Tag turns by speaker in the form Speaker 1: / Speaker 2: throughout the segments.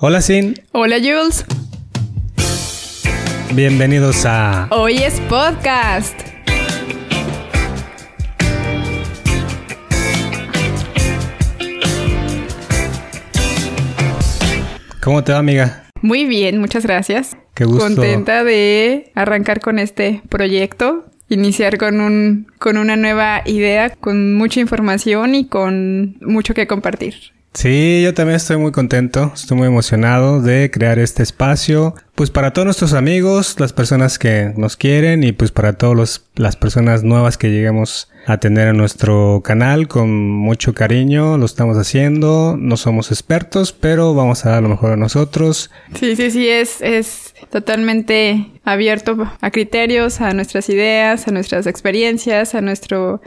Speaker 1: Hola Sin.
Speaker 2: Hola Jules.
Speaker 1: Bienvenidos a
Speaker 2: Hoy es podcast.
Speaker 1: ¿Cómo te va, amiga?
Speaker 2: Muy bien, muchas gracias.
Speaker 1: Qué gusto.
Speaker 2: Contenta de arrancar con este proyecto, iniciar con un con una nueva idea, con mucha información y con mucho que compartir.
Speaker 1: Sí, yo también estoy muy contento, estoy muy emocionado de crear este espacio, pues para todos nuestros amigos, las personas que nos quieren y pues para todas las personas nuevas que lleguemos a tener en nuestro canal con mucho cariño, lo estamos haciendo, no somos expertos, pero vamos a dar lo mejor a nosotros.
Speaker 2: Sí, sí, sí, es, es totalmente abierto a criterios, a nuestras ideas, a nuestras experiencias, a nuestro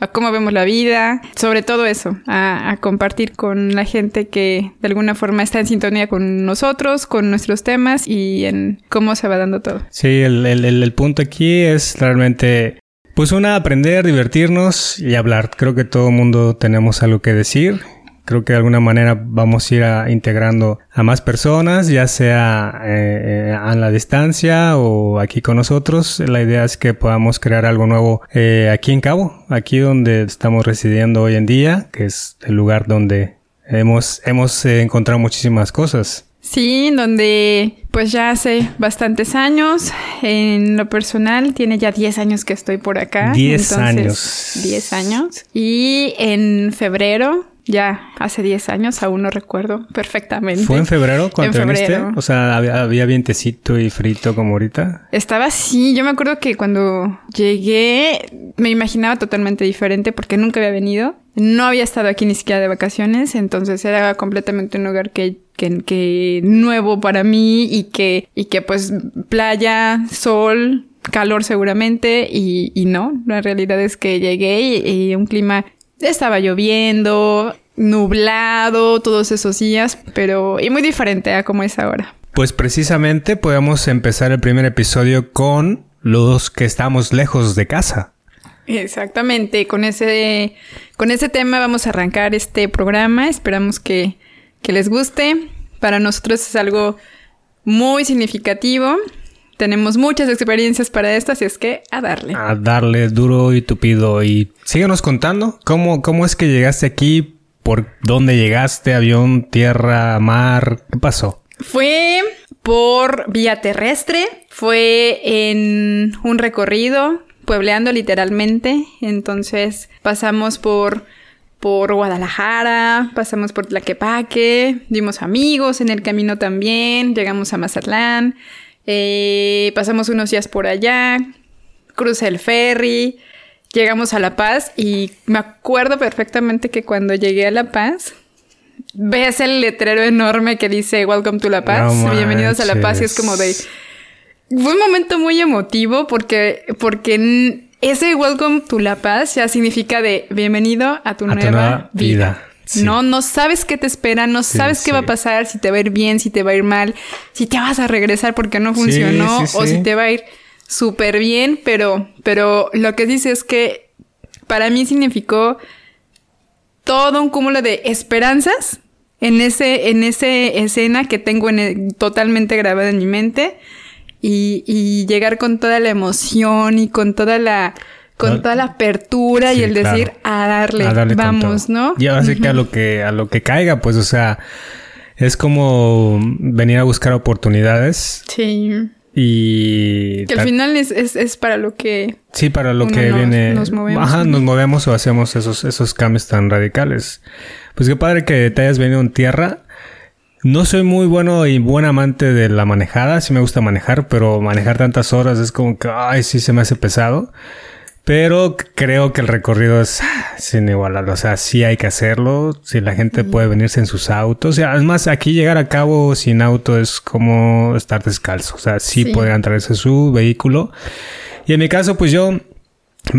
Speaker 2: a cómo vemos la vida, sobre todo eso, a, a, compartir con la gente que de alguna forma está en sintonía con nosotros, con nuestros temas y en cómo se va dando todo.
Speaker 1: Sí, el, el, el punto aquí es realmente, pues una, aprender, divertirnos y hablar. Creo que todo el mundo tenemos algo que decir creo que de alguna manera vamos a ir a, integrando a más personas, ya sea eh, a la distancia o aquí con nosotros. La idea es que podamos crear algo nuevo eh, aquí en Cabo, aquí donde estamos residiendo hoy en día, que es el lugar donde hemos, hemos eh, encontrado muchísimas cosas.
Speaker 2: Sí, donde pues ya hace bastantes años, en lo personal, tiene ya 10 años que estoy por acá.
Speaker 1: 10 años.
Speaker 2: 10 años. Y en febrero ya hace 10 años, aún no recuerdo perfectamente.
Speaker 1: ¿Fue en febrero cuando en febrero. O sea, ¿había, había, vientecito y frito como ahorita.
Speaker 2: Estaba así. Yo me acuerdo que cuando llegué me imaginaba totalmente diferente porque nunca había venido. No había estado aquí ni siquiera de vacaciones, entonces era completamente un lugar que, que, que nuevo para mí y que, y que pues playa, sol, calor seguramente y, y no, la realidad es que llegué y, y un clima estaba lloviendo, nublado todos esos días, pero y muy diferente a como es ahora.
Speaker 1: Pues precisamente podemos empezar el primer episodio con los que estamos lejos de casa.
Speaker 2: Exactamente, con ese, con ese tema vamos a arrancar este programa. Esperamos que, que les guste. Para nosotros es algo muy significativo. Tenemos muchas experiencias para esto, así es que a darle.
Speaker 1: A darle duro y tupido. Y síguenos contando cómo, cómo es que llegaste aquí, por dónde llegaste, avión, tierra, mar, ¿qué pasó?
Speaker 2: Fue por vía terrestre, fue en un recorrido, puebleando literalmente. Entonces pasamos por por Guadalajara, pasamos por Tlaquepaque, dimos amigos en el camino también, llegamos a Mazatlán. Eh, pasamos unos días por allá, crucé el ferry, llegamos a La Paz y me acuerdo perfectamente que cuando llegué a La Paz, ves el letrero enorme que dice Welcome to La Paz, no bienvenidos a La Paz y es como de... Fue un momento muy emotivo porque, porque ese Welcome to La Paz ya significa de bienvenido a tu, a nueva, tu nueva, vida. vida. Sí. No, no sabes qué te espera, no sí, sabes qué sí. va a pasar, si te va a ir bien, si te va a ir mal, si te vas a regresar porque no funcionó o si te va a ir súper bien, pero, pero lo que dice es que para mí significó todo un cúmulo de esperanzas en ese, en ese escena que tengo en el, totalmente grabada en mi mente y, y llegar con toda la emoción y con toda la con toda la apertura sí, y el decir claro. a, darle, a darle, vamos, ¿no?
Speaker 1: Y ahora sí que a lo que a lo que caiga, pues, o sea, es como venir a buscar oportunidades.
Speaker 2: Sí.
Speaker 1: Y
Speaker 2: que al final es, es, es, para lo que
Speaker 1: sí para lo que
Speaker 2: nos,
Speaker 1: viene
Speaker 2: nos movemos,
Speaker 1: ajá nos movemos o hacemos esos esos cambios tan radicales pues qué padre que te hayas venido en tierra no soy muy bueno y buen amante de la manejada sí me gusta manejar pero manejar tantas horas es como que ay sí se me hace pesado pero creo que el recorrido es sin igualar. O sea, sí hay que hacerlo. Si la gente puede venirse en sus autos. Sea, además, aquí llegar a cabo sin auto es como estar descalzo. O sea, sí, sí. podrían traerse su vehículo. Y en mi caso, pues yo,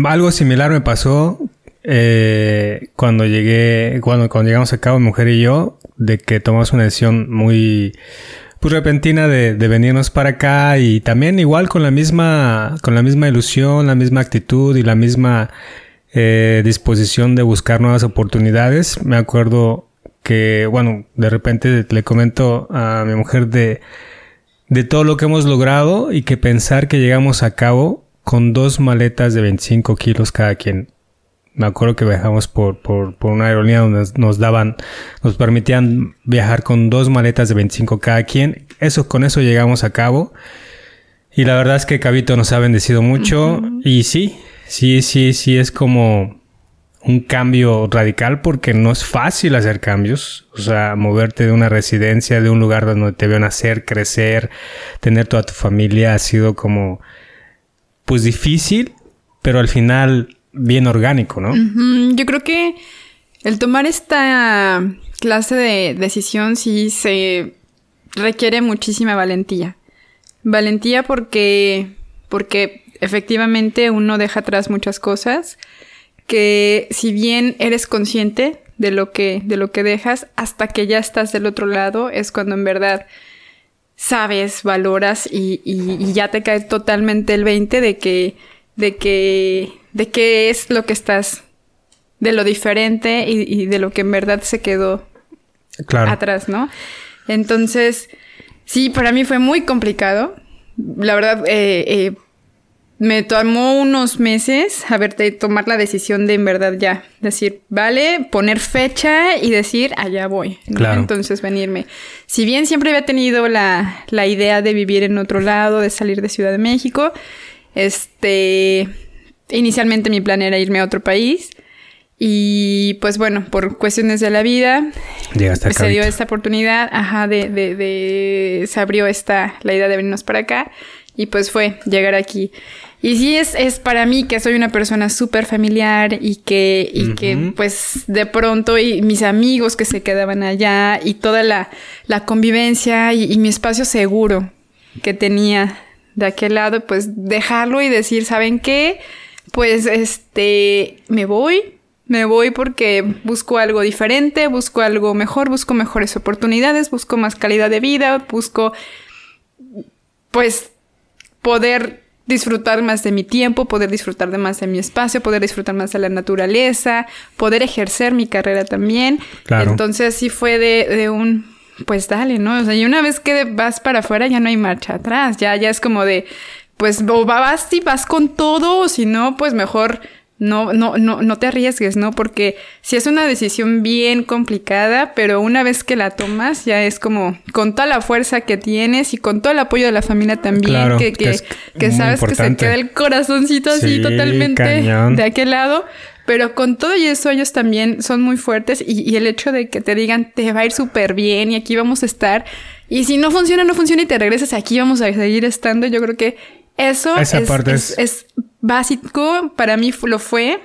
Speaker 1: algo similar me pasó eh, cuando llegué, cuando, cuando llegamos a cabo, mi mujer y yo, de que tomamos una decisión muy, pues repentina de, de, venirnos para acá y también igual con la misma con la misma ilusión, la misma actitud y la misma eh, disposición de buscar nuevas oportunidades. Me acuerdo que, bueno, de repente le comento a mi mujer de, de todo lo que hemos logrado y que pensar que llegamos a cabo con dos maletas de 25 kilos cada quien. Me acuerdo que viajamos por, por, por una aerolínea donde nos daban, nos permitían viajar con dos maletas de 25 cada quien. Eso, con eso llegamos a cabo. Y la verdad es que Cabito nos ha bendecido mucho. Y sí, sí, sí, sí, es como un cambio radical porque no es fácil hacer cambios. O sea, moverte de una residencia, de un lugar donde te veo nacer, crecer, tener toda tu familia ha sido como, pues difícil, pero al final bien orgánico, ¿no?
Speaker 2: Yo creo que el tomar esta clase de decisión sí se requiere muchísima valentía. Valentía porque, porque efectivamente uno deja atrás muchas cosas que si bien eres consciente de lo que, de lo que dejas, hasta que ya estás del otro lado, es cuando en verdad sabes, valoras y, y, ya te cae totalmente el 20 de que, de que, de qué es lo que estás, de lo diferente y, y de lo que en verdad se quedó atrás, ¿no? Entonces, Sí, para mí fue muy complicado. La verdad, eh, eh, me tomó unos meses a verte tomar la decisión de en verdad ya decir, vale, poner fecha y decir, allá voy. Claro. Entonces venirme. Si bien siempre había tenido la, la idea de vivir en otro lado, de salir de Ciudad de México, este, inicialmente mi plan era irme a otro país. Y pues bueno, por cuestiones de la vida, se dio esta oportunidad, ajá, de, de, de, se abrió esta, la idea de venirnos para acá y pues fue llegar aquí. Y sí es, es para mí que soy una persona súper familiar y que, y que pues de pronto y mis amigos que se quedaban allá y toda la, la convivencia y, y mi espacio seguro que tenía de aquel lado, pues dejarlo y decir, ¿saben qué? Pues este, me voy, me voy porque busco algo diferente, busco algo mejor, busco mejores oportunidades, busco más calidad de vida, busco pues poder disfrutar más de mi tiempo, poder disfrutar de más de mi espacio, poder disfrutar más de la naturaleza, poder ejercer mi carrera también. Claro. Entonces sí fue de, de un pues dale, ¿no? O sea, y una vez que vas para afuera ya no hay marcha atrás, ya, ya es como de, pues o vas y vas con todo, o si no, pues mejor no, no, no, no te arriesgues, ¿no? Porque si es una decisión bien complicada, pero una vez que la tomas, ya es como con toda la fuerza que tienes y con todo el apoyo de la familia también, que, que, que, sabes que se queda el corazoncito así totalmente de aquel lado. Pero con todo y eso, ellos también son muy fuertes y, y el hecho de que te digan, te va a ir súper bien y aquí vamos a estar. Y si no funciona, no funciona y te regresas aquí, vamos a seguir estando. Yo creo que eso es, básico, para mí lo fue.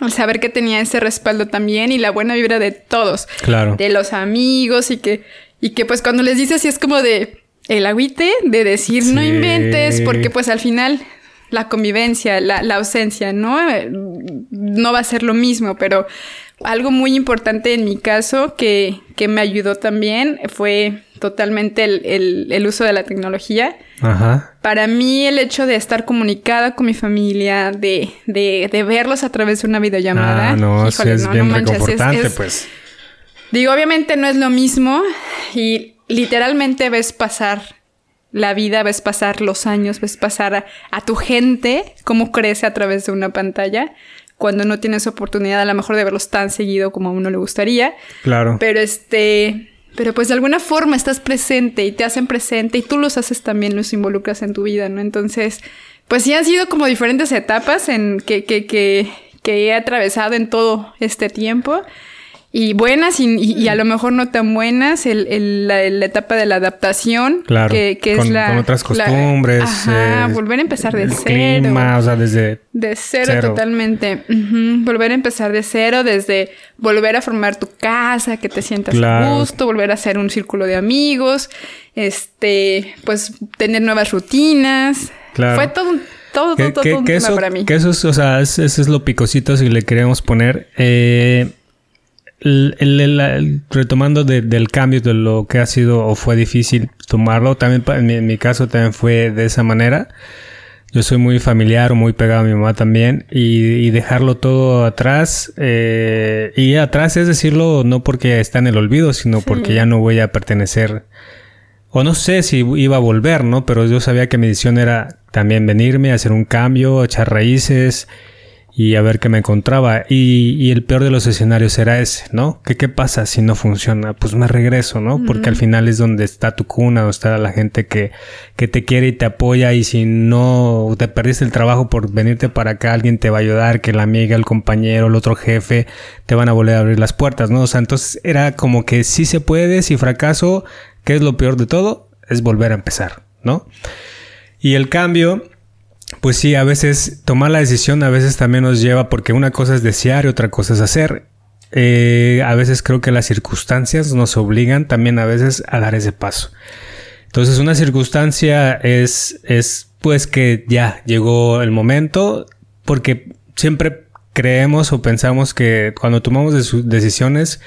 Speaker 2: El saber que tenía ese respaldo también y la buena vibra de todos. Claro. De los amigos y que, y que pues cuando les dices, sí es como de el agüite, de decir no inventes, porque pues al final la convivencia, la, la, ausencia, ¿no? No va a ser lo mismo, pero algo muy importante en mi caso que, que me ayudó también fue totalmente el, el, uso de la tecnología. Ajá. Para mí el hecho de estar comunicada con mi familia, de, de, de verlos a través de una videollamada.
Speaker 1: Ah, no, es bien reconfortante, pues.
Speaker 2: Digo, obviamente no es lo mismo y literalmente ves pasar la vida, ves pasar los años, ves pasar a, a tu gente, cómo crece a través de una pantalla cuando no tienes oportunidad a lo mejor de verlos tan seguido como a uno le gustaría. Claro. Pero este, pero pues de alguna forma estás presente y te hacen presente y tú los haces también, los involucras en tu vida, ¿no? Entonces, pues sí han sido como diferentes etapas en que, que, que, que he atravesado en todo este tiempo y buenas y, a lo mejor no tan buenas, el, la, etapa de la adaptación, claro, que, que
Speaker 1: con,
Speaker 2: es la...
Speaker 1: Con otras costumbres.
Speaker 2: ajá, eh, volver a empezar de cero.
Speaker 1: Clima, o sea, desde...
Speaker 2: De cero, totalmente. Volver a empezar de cero, desde volver a formar tu casa, que te sientas a gusto, volver a hacer un círculo de amigos, este, pues tener nuevas rutinas. Claro. Fue todo un todo, todo, todo, un tema para mí.
Speaker 1: Que eso es, o sea, ese es lo picosito si le queremos poner. Eh, el, retomando del cambio de lo que ha sido o fue difícil tomarlo, también en mi, caso también fue de esa manera. Yo soy muy familiar, muy pegado a mi mamá también y, dejarlo todo atrás. Eh, y atrás es decirlo no porque está en el olvido, sino porque ya no voy a pertenecer. O no sé si iba a volver, ¿no? Pero yo sabía que mi decisión era también venirme, hacer un cambio, echar raíces y a ver qué me encontraba. Y, el peor de los escenarios era ese, ¿no? ¿Qué, ¿Qué pasa si no funciona? Pues me regreso, ¿no? Porque al final es donde está tu cuna, donde está la gente que, que te quiere y te apoya. Y si no te perdiste el trabajo por venirte para acá, alguien te va a ayudar, que la amiga, el compañero, el otro jefe, te van a volver a abrir las puertas, ¿no? O sea, entonces era como que sí se puede, si fracaso, ¿qué es lo peor de todo? Es volver a empezar, ¿no? Y el cambio pues sí, a veces tomar la decisión a veces también nos lleva, porque una cosa es desear y otra cosa es hacer. Eh, a veces creo que las circunstancias nos obligan también a veces a dar ese paso. Entonces una circunstancia es, es pues que ya llegó el momento, porque siempre creemos o pensamos que cuando tomamos decisiones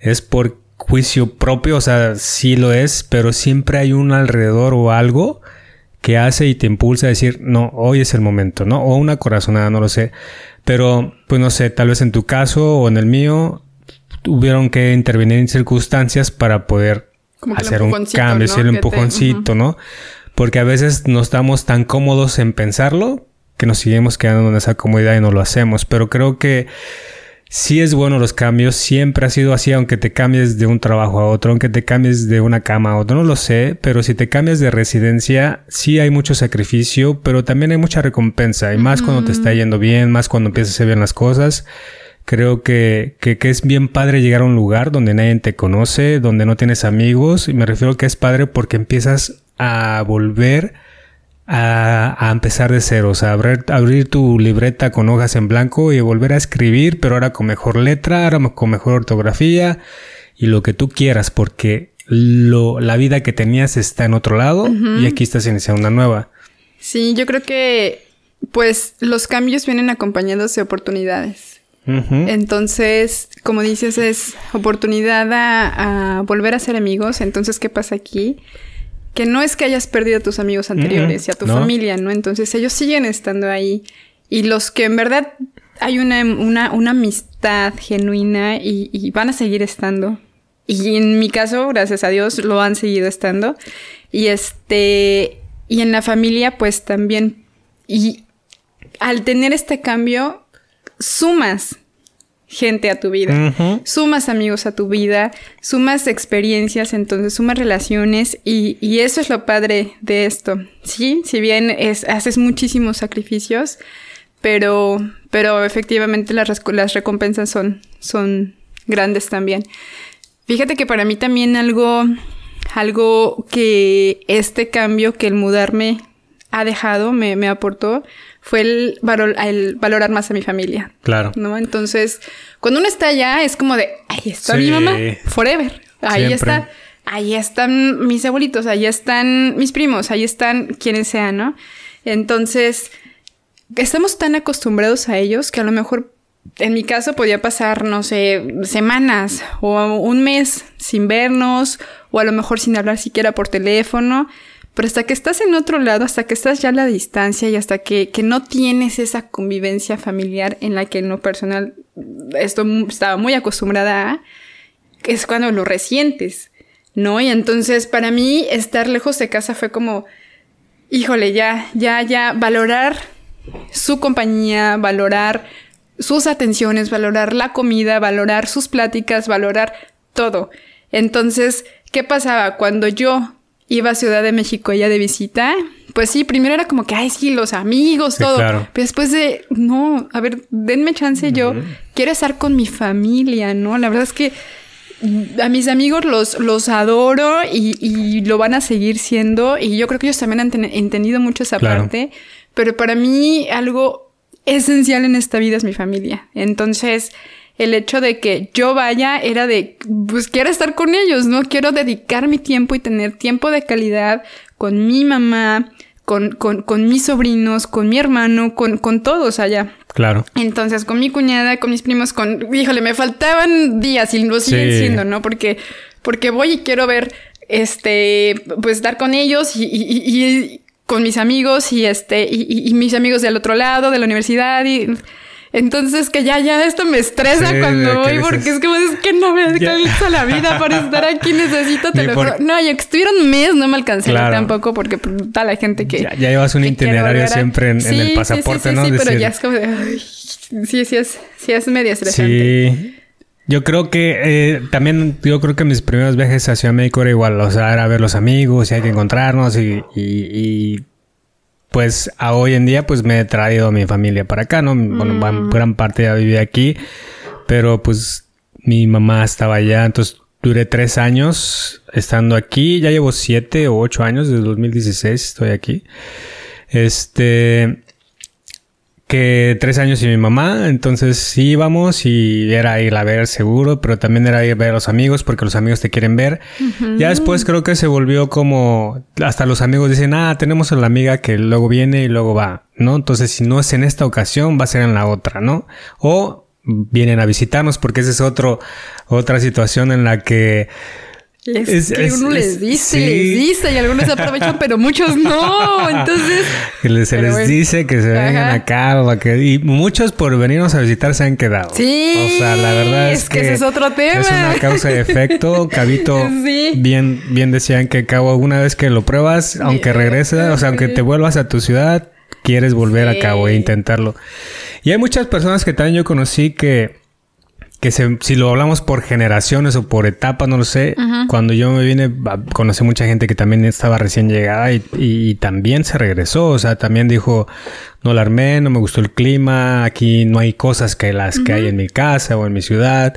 Speaker 1: es por juicio propio, o sea, sí lo es, pero siempre hay un alrededor o algo que hace y te impulsa a decir, no, hoy es el momento, ¿no? O una corazonada, no lo sé. Pero, pues no sé, tal vez en tu caso o en el mío, tuvieron que intervenir en circunstancias para poder hacer un cambio, ¿no? el empujoncito, ¿no? Porque a veces no estamos tan cómodos en pensarlo que nos seguimos quedando en esa comodidad y no lo hacemos. Pero creo que sí es bueno los cambios, siempre ha sido así, aunque te cambies de un trabajo a otro, aunque te cambies de una cama a otro, no lo sé, pero si te cambias de residencia, sí hay mucho sacrificio, pero también hay mucha recompensa, y más cuando te está yendo bien, más cuando empiezas a hacer bien las cosas. Creo que, que, que, es bien padre llegar a un lugar donde nadie te conoce, donde no tienes amigos, y me refiero que es padre porque empiezas a volver a, empezar de cero, o sea, abrir, abrir, tu libreta con hojas en blanco y volver a escribir, pero ahora con mejor letra, ahora con mejor ortografía y lo que tú quieras, porque lo, la vida que tenías está en otro lado y aquí estás iniciando una nueva.
Speaker 2: Sí, yo creo que pues los cambios vienen acompañados de oportunidades. Entonces, como dices, es oportunidad a, a volver a ser amigos. Entonces, ¿qué pasa aquí? Que no es que hayas perdido a tus amigos anteriores y a tu familia, ¿no? Entonces ellos siguen estando ahí. Y los que en verdad hay una, una, amistad genuina y, van a seguir estando. Y en mi caso, gracias a Dios, lo han seguido estando. Y este, y en la familia, pues también. Y al tener este cambio, sumas gente a tu vida, sumas amigos a tu vida, sumas experiencias, entonces sumas relaciones y, y, eso es lo padre de esto, ¿sí? Si bien es, haces muchísimos sacrificios, pero, pero efectivamente las, las recompensas son, son grandes también. Fíjate que para mí también algo, algo que este cambio que el mudarme ha dejado, me, me aportó, fue el, el valorar más a mi familia.
Speaker 1: Claro.
Speaker 2: ¿No? Entonces, cuando uno está allá, es como de, ahí está mi mamá, forever. Ahí está. Ahí están mis abuelitos, ahí están mis primos, ahí están quienes sean, ¿no? Entonces, estamos tan acostumbrados a ellos que a lo mejor en mi caso podía pasar, no sé, semanas o un mes sin vernos o a lo mejor sin hablar siquiera por teléfono. Pero hasta que estás en otro lado, hasta que estás ya a la distancia y hasta que, no tienes esa convivencia familiar en la que en lo personal esto estaba muy acostumbrada a, es cuando lo resientes, ¿no? Y entonces para mí estar lejos de casa fue como, híjole, ya, ya, ya, valorar su compañía, valorar sus atenciones, valorar la comida, valorar sus pláticas, valorar todo. Entonces, ¿qué pasaba? Cuando yo iba a Ciudad de México ella de visita, pues sí, primero era como que, ay, sí, los amigos, todo. Pero después de, no, a ver, denme chance, yo quiero estar con mi familia, ¿no? La verdad es que a mis amigos los, los adoro y, lo van a seguir siendo. Y yo creo que ellos también han entendido mucho esa parte. Pero para mí algo esencial en esta vida es mi familia. Entonces, el hecho de que yo vaya era de, pues quiero estar con ellos, ¿no? Quiero dedicar mi tiempo y tener tiempo de calidad con mi mamá, con, con, con mis sobrinos, con mi hermano, con, con todos allá.
Speaker 1: Claro.
Speaker 2: Entonces, con mi cuñada, con mis primos, con, híjole, me faltaban días y lo siguen siendo, ¿no? Porque, porque voy y quiero ver, este, pues estar con ellos y con mis amigos y este, y, y mis amigos del otro lado, de la universidad y entonces que ya, ya esto me estresa cuando voy porque es como es que no me alcanza la vida para estar aquí, necesito te lo juro. No, yo que estuviera un mes no me alcancé tampoco porque pues, toda la gente que...
Speaker 1: Ya, llevas un itinerario siempre en, el pasaporte,
Speaker 2: sí,
Speaker 1: ¿no?
Speaker 2: Sí, pero ya es como de... sí, sí es, sí es medio estresante.
Speaker 1: Sí. Yo creo que eh, también, yo creo que mis primeros viajes a Ciudad México era igual, o sea, era ver los amigos y hay que encontrarnos y, y pues a hoy en día pues me he traído a mi familia para acá, ¿no? Bueno, mm. gran parte ya viví aquí, pero pues mi mamá estaba allá, entonces duré tres años estando aquí, ya llevo siete o ocho años, desde 2016 estoy aquí. Este, que tres años y mi mamá, entonces íbamos y era ir a ver seguro, pero también era ir a ver a los amigos porque los amigos te quieren ver. Ya después creo que se volvió como, hasta los amigos dicen, ah, tenemos a la amiga que luego viene y luego va, ¿no? Entonces si no es en esta ocasión, va a ser en la otra, ¿no? O vienen a visitarnos porque esa es otro, otra situación en la que
Speaker 2: es, que uno les dice, les dice y algunos se aprovechan, pero muchos no. Entonces.
Speaker 1: se les dice que se vengan acá y muchos por venirnos a visitar se han quedado.
Speaker 2: Sí.
Speaker 1: O sea, la verdad es, que,
Speaker 2: ese es otro tema.
Speaker 1: Es una causa y efecto. Cabito, bien, bien decían que cabo una vez que lo pruebas, aunque regreses, o sea, aunque te vuelvas a tu ciudad, quieres volver a cabo e intentarlo. Y hay muchas personas que también yo conocí que que si lo hablamos por generaciones o por etapas, no lo sé, cuando yo me vine, conocí mucha gente que también estaba recién llegada y, también se regresó, o sea, también dijo, no la armé, no me gustó el clima, aquí no hay cosas que las que hay en mi casa o en mi ciudad,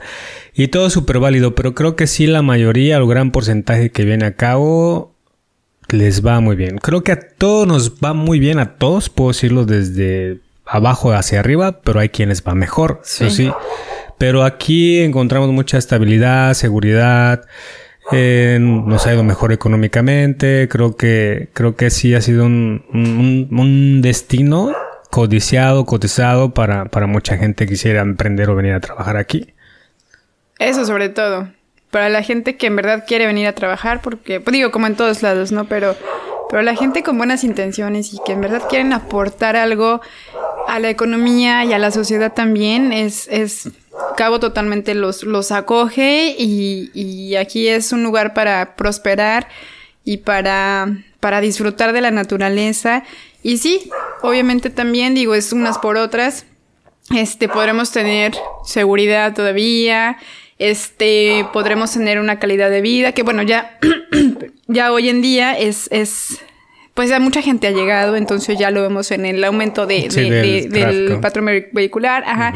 Speaker 1: y todo súper válido, pero creo que sí la mayoría, el gran porcentaje que viene a cabo, les va muy bien. Creo que a todos nos va muy bien, a todos, puedo decirlo desde abajo hacia arriba, pero hay quienes va mejor, sí. Eso sí. Pero aquí encontramos mucha estabilidad, seguridad. Eh, nos ha ido mejor económicamente. Creo que, creo que sí ha sido un, un, destino codiciado, cotizado para, para mucha gente que quisiera emprender o venir a trabajar aquí.
Speaker 2: Eso sobre todo. Para la gente que en verdad quiere venir a trabajar, porque, pues digo, como en todos lados, ¿no? Pero, pero la gente con buenas intenciones y que en verdad quieren aportar algo a la economía y a la sociedad también, es, es Cabo totalmente los, los acoge y, aquí es un lugar para prosperar y para, para disfrutar de la naturaleza. Y sí, obviamente también digo, es unas por otras. Este, podremos tener seguridad todavía, este, podremos tener una calidad de vida, que bueno, ya, ya hoy en día es, es, pues ya mucha gente ha llegado, entonces ya lo vemos en el aumento de, del, patrón vehicular, ajá.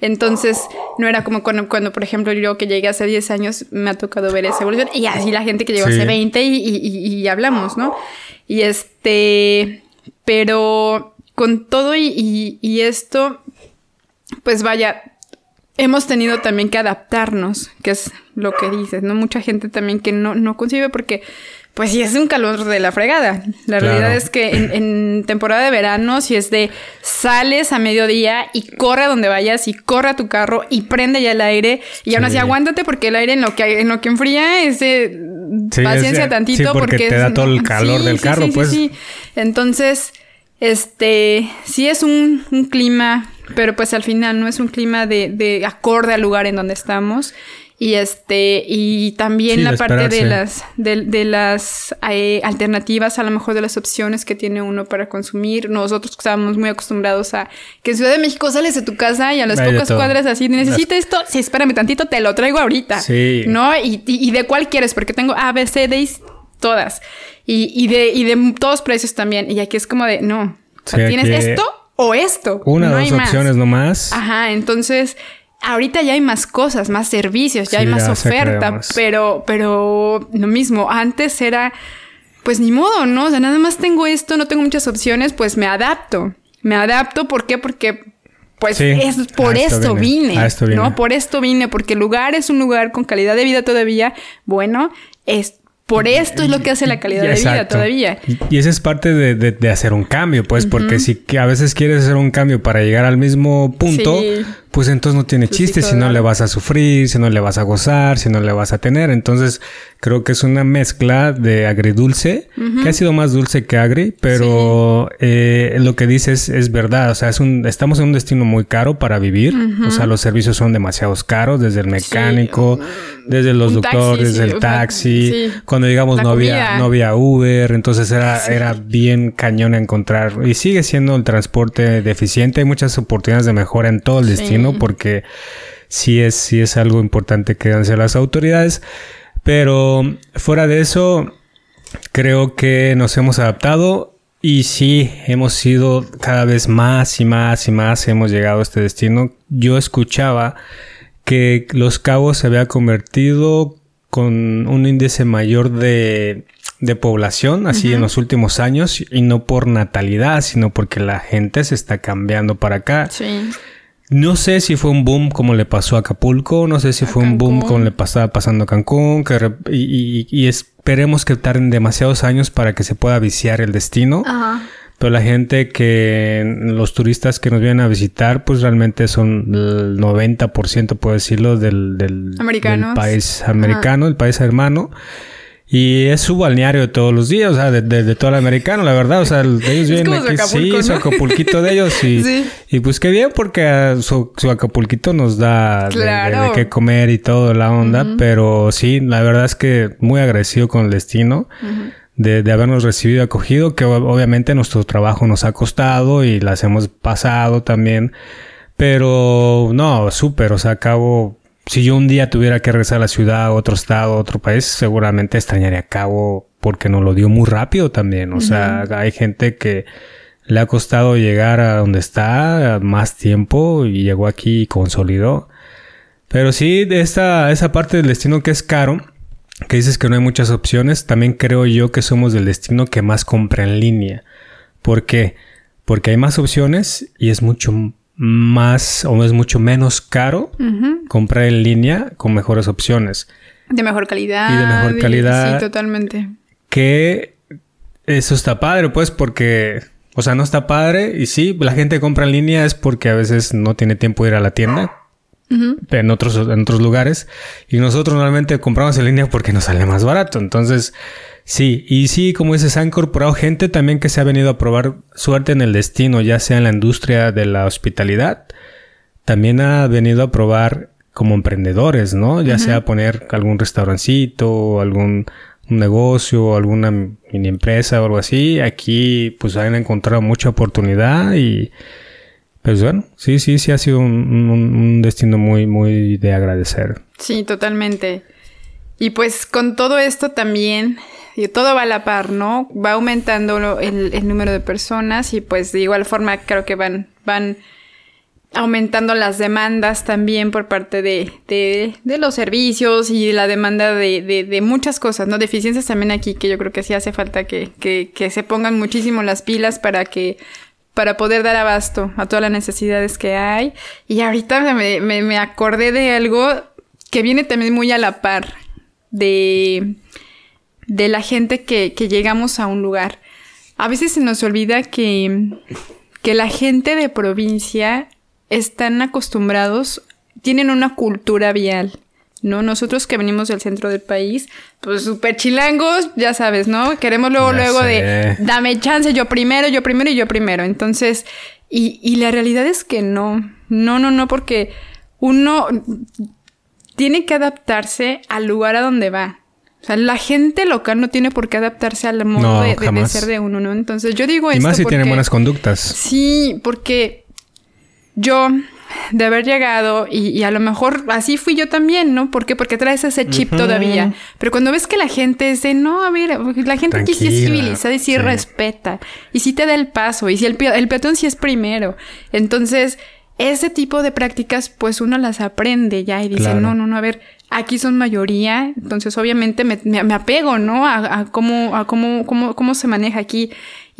Speaker 2: Entonces, no era como cuando, cuando, por ejemplo, yo que llegué hace 10 años, me ha tocado ver esa evolución. Y así la gente que llegó hace 20 y, y, hablamos, ¿no? Y este, pero con todo y, y esto, pues vaya, hemos tenido también que adaptarnos, que es lo que dices, ¿no? Mucha gente también que no, no concibe porque pues sí es un calor de la fregada. La realidad es que en, temporada de verano, si es de sales a mediodía y corre a donde vayas y corre a tu carro y prende ya el aire y aún así aguántate porque el aire en lo que, en lo que enfría es de paciencia tantito
Speaker 1: porque, te da todo el calor del carro, pues. Sí,
Speaker 2: Entonces, este, sí es un, un, clima, pero pues al final no es un clima de, de acorde al lugar en donde estamos. Y este, y también la parte de las, de, las eh, alternativas, a lo mejor de las opciones que tiene uno para consumir. Nosotros estábamos muy acostumbrados a que en Ciudad de México sales de tu casa y a las pocas cuadras así, necesito esto, sí, espérame tantito, te lo traigo ahorita. Sí. ¿No? Y, y, de cuál quieres, porque tengo A, B, C, D, todas. Y, y, de, y de todos precios también. Y aquí es como de, no. O sea, tienes esto o esto.
Speaker 1: Una o dos opciones nomás.
Speaker 2: Ajá, entonces ahorita ya hay más cosas, más servicios, ya hay más oferta, pero, pero lo mismo, antes era, pues ni modo, ¿no? O sea, nada más tengo esto, no tengo muchas opciones, pues me adapto. Me adapto, ¿por qué? Porque pues es por esto, vine, ¿no? Por esto vine, porque el lugar es un lugar con calidad de vida todavía, bueno, es por esto es lo que hace la calidad de vida todavía.
Speaker 1: Y esa es parte de, hacer un cambio, pues, porque si a veces quieres hacer un cambio para llegar al mismo punto, pues entonces no tiene chiste si no le vas a sufrir, si no le vas a gozar, si no le vas a tener. Entonces creo que es una mezcla de agridulce, que ha sido más dulce que agri, pero eh, lo que dices es verdad. O sea, es un, estamos en un destino muy caro para vivir. O sea, los servicios son demasiado caros, desde el mecánico, desde los doctores, desde el taxi. Cuando llegamos no había, no había Uber, entonces era, era bien cañón encontrar. Y sigue siendo el transporte deficiente. Hay muchas oportunidades de mejora en todo el destino porque sí es, sí es algo importante que hacer las autoridades. Pero fuera de eso, creo que nos hemos adaptado y sí, hemos sido cada vez más y más y más hemos llegado a este destino. Yo escuchaba que Los Cabos se había convertido con un índice mayor de, de población, así en los últimos años, y no por natalidad, sino porque la gente se está cambiando para acá. Sí. No sé si fue un boom como le pasó a Acapulco, no sé si fue un boom como le pasaba pasando a Cancún, que y, esperemos que tarden demasiados años para que se pueda viciar el destino. Ajá. Pero la gente que, los turistas que nos vienen a visitar, pues realmente son el 90%, puedo decirlo, del, del, país americano, el país hermano. Y es su balneario de todos los días, o sea, de, de, todo el americano, la verdad. O sea, ellos vienen aquí, sí, su acapulquito de ellos. Y, y pues qué bien, porque su, su acapulquito nos da de, qué comer y todo la onda. Pero sí, la verdad es que muy agradecido con el destino. De, de, habernos recibido acogido, que obviamente nuestro trabajo nos ha costado y las hemos pasado también. Pero no, súper, o sea, acabo si yo un día tuviera que regresar a la ciudad, a otro estado, a otro país, seguramente extrañaría a Cabo porque nos lo dio muy rápido también. O sea, hay gente que le ha costado llegar a donde está más tiempo y llegó aquí y consolidó. Pero sí, de esta, esa parte del destino que es caro, que dices que no hay muchas opciones, también creo yo que somos del destino que más compra en línea. ¿Por qué? Porque hay más opciones y es mucho más o es mucho menos caro comprar en línea con mejores opciones.
Speaker 2: De mejor calidad.
Speaker 1: Y de mejor calidad.
Speaker 2: sí, totalmente.
Speaker 1: Que eso está padre, pues, porque, o sea, no está padre. Y sí, la gente compra en línea es porque a veces no tiene tiempo de ir a la tienda. En, otros, en otros lugares. Y nosotros normalmente compramos en línea porque nos sale más barato. Entonces, Sí, y sí, como dices, ha incorporado gente también que se ha venido a probar suerte en el destino, ya sea en la industria de la hospitalidad. También ha venido a probar como emprendedores, ¿no? Ya sea poner algún restaurancito, algún negocio, alguna mini empresa o algo así. Aquí pues han encontrado mucha oportunidad y pues bueno, sí, sí, sí ha sido un, un destino muy, muy de agradecer.
Speaker 2: Sí, totalmente. Y pues con todo esto también y todo va a la par, ¿no? Va aumentando el, número de personas y pues de igual forma creo que van, van aumentando las demandas también por parte de, de, los servicios y la demanda de, de, muchas cosas, ¿no? Deficiencias también aquí que yo creo que sí hace falta que, que, que se pongan muchísimo las pilas para que para poder dar abasto a todas las necesidades que hay. Y ahorita me, me, acordé de algo que viene también muy a la par de de la gente que, que llegamos a un lugar. A veces se nos olvida que, que la gente de provincia están acostumbrados, tienen una cultura vial. ¿No? Nosotros que venimos del centro del país, pues súper chilangos, ya sabes, ¿no? Queremos luego, luego de, dame chance, yo primero, yo primero y yo primero. Entonces, y, y la realidad es que no, no, no, no, porque uno tiene que adaptarse al lugar a donde va. O sea, la gente local no tiene por qué adaptarse al modo de, ser de uno, ¿no? Entonces yo digo
Speaker 1: y más si tienen buenas conductas.
Speaker 2: Sí, porque yo de haber llegado y, a lo mejor así fui yo también, ¿no? ¿Por qué? Porque traes ese chip todavía. Pero cuando ves que la gente es de, no, a ver, la gente aquí sí es civilizada y sí, respeta. Y sí te da el paso. Y si el, el peatón sí es primero. Entonces, ese tipo de prácticas, pues uno las aprende ya y dice, no, no, no, a ver, aquí son mayoría, entonces obviamente me, me, apego, ¿no? A, cómo, a cómo, cómo, cómo se maneja aquí.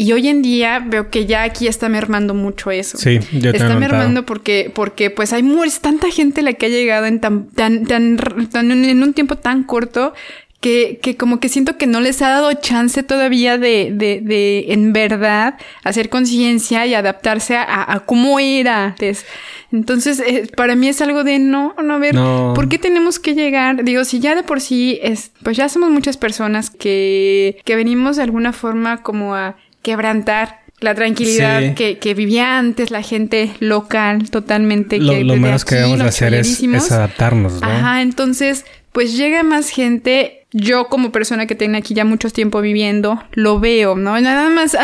Speaker 2: Y hoy en día veo que ya aquí está mermando mucho eso.
Speaker 1: Sí,
Speaker 2: yo Está mermando porque, porque pues hay tanta gente la que ha llegado en tan, tan, tan, en un tiempo tan corto que, que como que siento que no les ha dado chance todavía de, de, de en verdad, hacer conciencia y adaptarse a, a, cómo era antes. Entonces, eh, para mí es algo de no, no, a ver, ¿por qué tenemos que llegar? Digo, si ya de por sí, es, pues ya somos muchas personas que, que venimos de alguna forma como a quebrantar la tranquilidad que, que, vivía antes la gente local totalmente.
Speaker 1: Lo, que lo menos que debemos hacer es, es, adaptarnos, ¿no?
Speaker 2: Ajá, entonces, pues llega más gente. Yo como persona que tiene aquí ya mucho tiempo viviendo, lo veo, ¿no? Nada más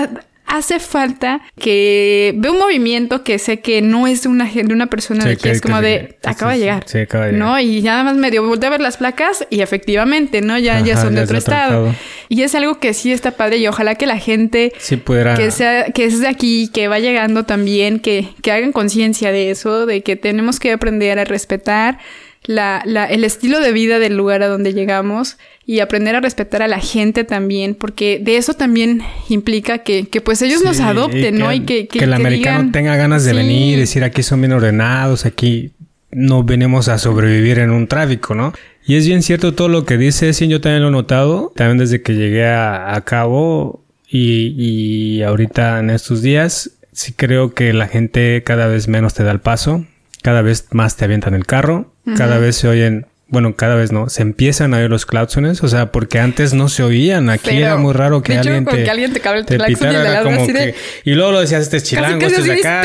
Speaker 2: hace falta que vea un movimiento que sé que no es de una, de una persona de que, es como de acaba de llegar.
Speaker 1: Sí, acaba de llegar.
Speaker 2: ¿No? Y nada más medio volteé a ver las placas y efectivamente, ¿no? Ya, ya son de otro, estado. Y es algo que sí está padre y ojalá que la gente
Speaker 1: sí pudiera...
Speaker 2: que sea, que es de aquí, que va llegando también, que, que hagan conciencia de eso, de que tenemos que aprender a respetar la, la, el estilo de vida del lugar a donde llegamos y aprender a respetar a la gente también, porque de eso también implica que, que pues ellos nos adopten, ¿no? Y que,
Speaker 1: que, el americano tenga ganas de venir, decir aquí son bien ordenados, aquí no venimos a sobrevivir en un tráfico, ¿no? Y es bien cierto todo lo que dice, sí, yo también lo he notado, también desde que llegué a, a cabo y, y ahorita en estos días, sí creo que la gente cada vez menos te da el paso, cada vez más te avientan el carro, cada vez se oyen bueno, cada vez no, se empiezan a oír los claxones, o sea, porque antes no se oían, aquí era muy raro que alguien te,
Speaker 2: que alguien te, el pitara,
Speaker 1: como que, y luego lo decías, este es chilango, este es de acá,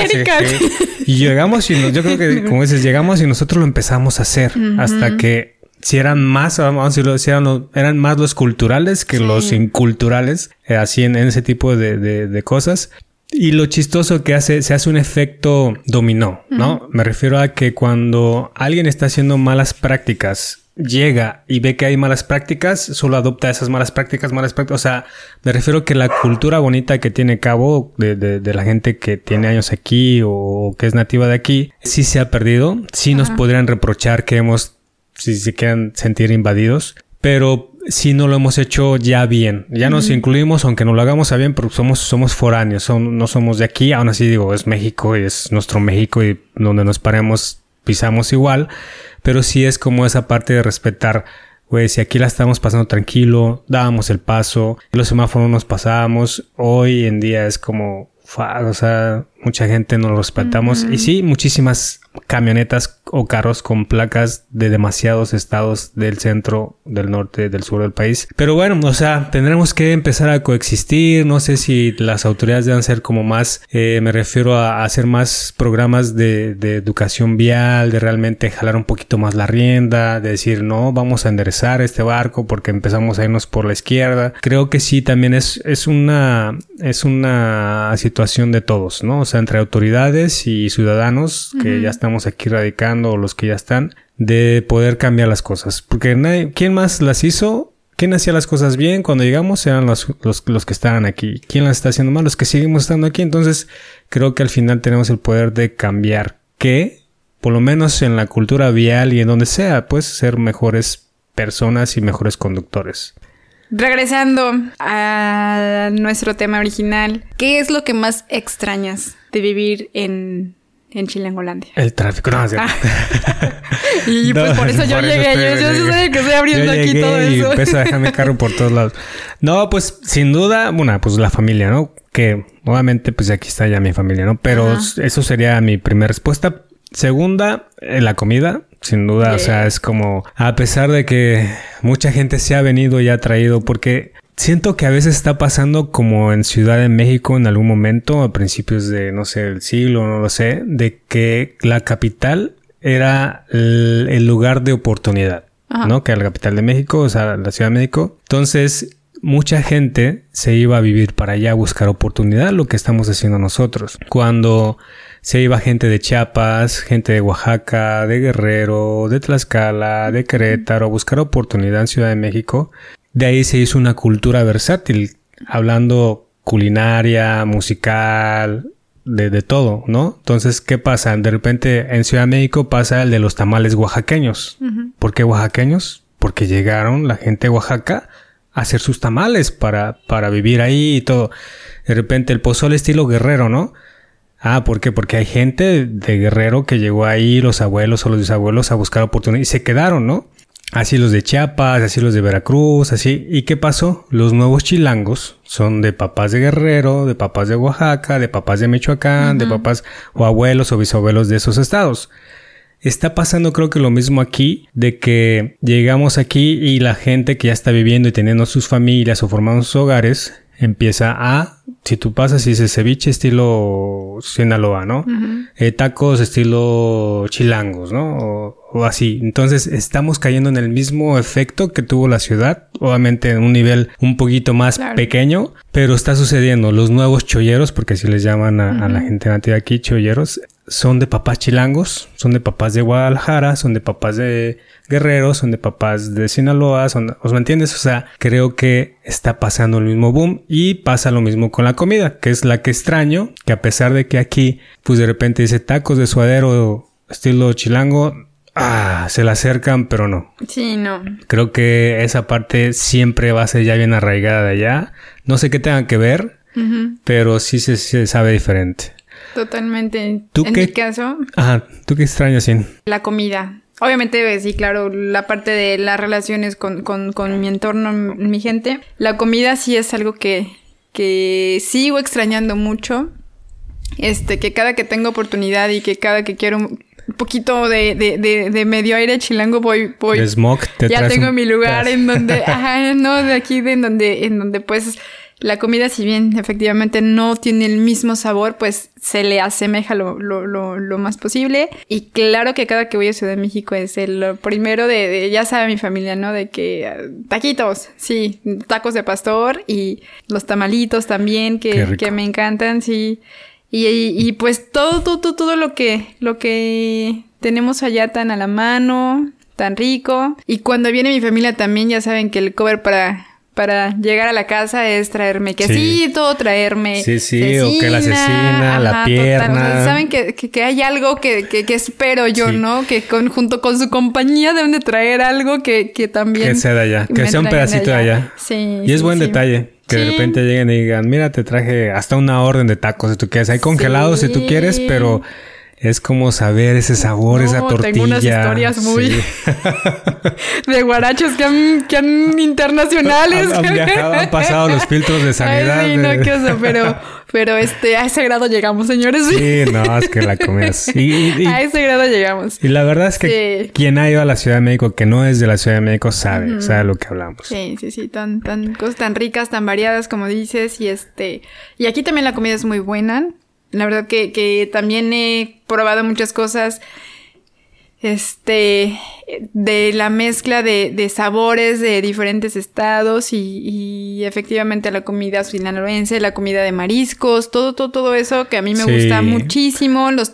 Speaker 1: y llegamos y yo creo que, como dices, llegamos y nosotros lo empezamos a hacer, hasta que si eran más, vamos a decirlo, si eran, eran más los culturales que los inculturales, eh, así en, ese tipo de, de, de cosas, y lo chistoso que hace, se hace un efecto dominó, ¿no? Me refiero a que cuando alguien está haciendo malas prácticas, llega y ve que hay malas prácticas, solo adopta esas malas prácticas, malas prácticas. O sea, me refiero a que la cultura bonita que tiene Cabo, de, de, de la gente que tiene años aquí o que es nativa de aquí, sí se ha perdido. Sí nos podrían reprochar que hemos, si se quieran sentir invadidos. Pero si no lo hemos hecho ya bien. Ya nos incluimos, aunque no lo hagamos a bien, pero somos, somos foráneos, no somos de aquí. Aún así digo, es México, es nuestro México y donde nos paremos pisamos igual. Pero sí es como esa parte de respetar, güey, si aquí la estamos pasando tranquilo, dábamos el paso, los semáforos nos pasábamos. Hoy en día es como, o sea, mucha gente no lo respetamos. Y sí, muchísimas camionetas o carros con placas de demasiados estados del centro, del norte, del sur del país. Pero bueno, o sea, tendremos que empezar a coexistir. No sé si las autoridades deben ser como más, eh, me refiero a, hacer más programas de, de, educación vial, de realmente jalar un poquito más la rienda, de decir, no, vamos a enderezar este barco porque empezamos a irnos por la izquierda. Creo que sí, también es, es una, es una situación de todos, ¿no? O sea, entre autoridades y ciudadanos que ya estamos aquí radicando o los que ya están, de poder cambiar las cosas. Porque nadie, ¿quién más las hizo? ¿Quién hacía las cosas bien? Cuando llegamos eran los, los, los, que estaban aquí. ¿Quién las está haciendo mal? Los que seguimos estando aquí. Entonces, creo que al final tenemos el poder de cambiar que, por lo menos en la cultura vial y en donde sea, pues ser mejores personas y mejores conductores.
Speaker 2: Regresando a nuestro tema original, ¿qué es lo que más extrañas de vivir en, en Chilangolandia?
Speaker 1: El tráfico, no, ah.
Speaker 2: y pues por eso yo llegué, yo, yo, sé que estoy abriendo aquí todo eso. Y
Speaker 1: empecé a dejar mi carro por todos lados. No, pues sin duda, bueno, pues la familia, ¿no? Que obviamente pues aquí está ya mi familia, ¿no? Pero eso sería mi primera respuesta. Segunda, eh, la comida, sin duda. O sea, es como, a pesar de que mucha gente se ha venido y ha traído, porque siento que a veces está pasando como en Ciudad de México en algún momento, a principios de, no sé, el siglo, no lo sé, de que la capital era el, lugar de oportunidad, ¿no? Que era la capital de México, o sea, la Ciudad de México. Entonces, mucha gente se iba a vivir para allá a buscar oportunidad, lo que estamos haciendo nosotros. Cuando se iba gente de Chiapas, gente de Oaxaca, de Guerrero, de Tlaxcala, de Querétaro a buscar oportunidad en Ciudad de México. De ahí se hizo una cultura versátil, hablando culinaria, musical, de, de, todo, ¿no? Entonces, ¿qué pasa? De repente en Ciudad de México pasa el de los tamales oaxaqueños. ¿Por qué oaxaqueños? Porque llegaron la gente de Oaxaca a hacer sus tamales para, para vivir ahí y todo. De repente el pozole estilo guerrero, ¿no? Ah, ¿por qué? Porque hay gente de Guerrero que llegó ahí, los abuelos o los bisabuelos, a buscar oportunidad y se quedaron, ¿no? Así los de Chiapas, así los de Veracruz, así. ¿Y qué pasó? Los nuevos chilangos son de papás de Guerrero, de papás de Oaxaca, de papás de Michoacán, de papás o abuelos o bisabuelos de esos estados. Está pasando creo que lo mismo aquí, de que llegamos aquí y la gente que ya está viviendo y teniendo sus familias o formando sus hogares empieza a, si tú pasas y dices ceviche estilo Sinaloa, ¿no? Eh, tacos estilo chilangos, ¿no? O, así. Entonces estamos cayendo en el mismo efecto que tuvo la ciudad, obviamente en un nivel un poquito más pequeño, pero está sucediendo. Los nuevos cholleros, porque así les llaman a, a la gente nativa aquí, cholleros, son de papás chilangos, son de papás de Guadalajara, son de papás de Guerrero, son de papás de Sinaloa, son, ¿os me entiendes? O sea, creo que está pasando el mismo boom y pasa lo mismo con la comida, que es la que extraño, que a pesar de que aquí, pues de repente dice tacos de suadero estilo chilango, ah, se la acercan, pero no.
Speaker 2: Sí, no.
Speaker 1: Creo que esa parte siempre va a ser ya bien arraigada de allá. No sé qué tenga que ver, pero sí se, se sabe diferente.
Speaker 2: Totalmente. ¿Tú en mi caso.
Speaker 1: Ajá, ¿tú qué extrañas, Sin?
Speaker 2: La comida. Obviamente, sí, claro, la parte de las relaciones con, con, con mi entorno, mi gente. La comida sí es algo que, que sigo extrañando mucho. Este, que cada que tengo oportunidad y que cada que quiero un poquito de, de, de, medio aire chilango voy, voy.
Speaker 1: Smoke,
Speaker 2: te Ya tengo mi lugar en donde, ajá, no, de aquí, de en donde, en donde pues la comida, si bien efectivamente no tiene el mismo sabor, pues se le asemeja lo, lo, lo, lo más posible. Y claro que cada que voy a Ciudad de México es el primero de, ya sabe mi familia, ¿no? De que ah, taquitos, sí, tacos de pastor y los tamalitos también, que, que me encantan, sí. Y, y, pues todo, todo, todo lo que, lo que tenemos allá tan a la mano, tan rico. Y cuando viene mi familia también, ya saben que el cover para para llegar a la casa es traerme quesito, traerme.
Speaker 1: Sí, sí, o que la asesina, la pierna.
Speaker 2: Saben que, que, hay algo que, que, espero yo, ¿no? Que con, junto con su compañía deben de traer algo que, que también.
Speaker 1: Que sea de allá, que sea un pedacito de allá. Sí. Y es buen detalle. Que de repente lleguen y digan, mira, te traje hasta una orden de tacos si tú quieres. Hay congelados si tú quieres, pero es como saber ese sabor, esa tortilla. Tengo unas
Speaker 2: historias muy de guarachos que han, que han internacionales.
Speaker 1: Han, viajado, han pasado los filtros de sanidad.
Speaker 2: Ay, sí, no, qué oso, pero, pero este, a ese grado llegamos, señores.
Speaker 1: Sí, no, es que la comes.
Speaker 2: a ese grado llegamos.
Speaker 1: Y la verdad es que quien ha ido a la Ciudad de México, que no es de la Ciudad de México, sabe, sabe lo que hablamos.
Speaker 2: Sí, sí, sí, tan, tan, cosas tan ricas, tan variadas como dices, y este, y aquí también la comida es muy buena. La verdad que, que también he probado muchas cosas este, de la mezcla de, de sabores de diferentes estados y, y, efectivamente la comida sinaloense, la comida de mariscos, todo, todo, todo eso que a mí me gusta muchísimo, los,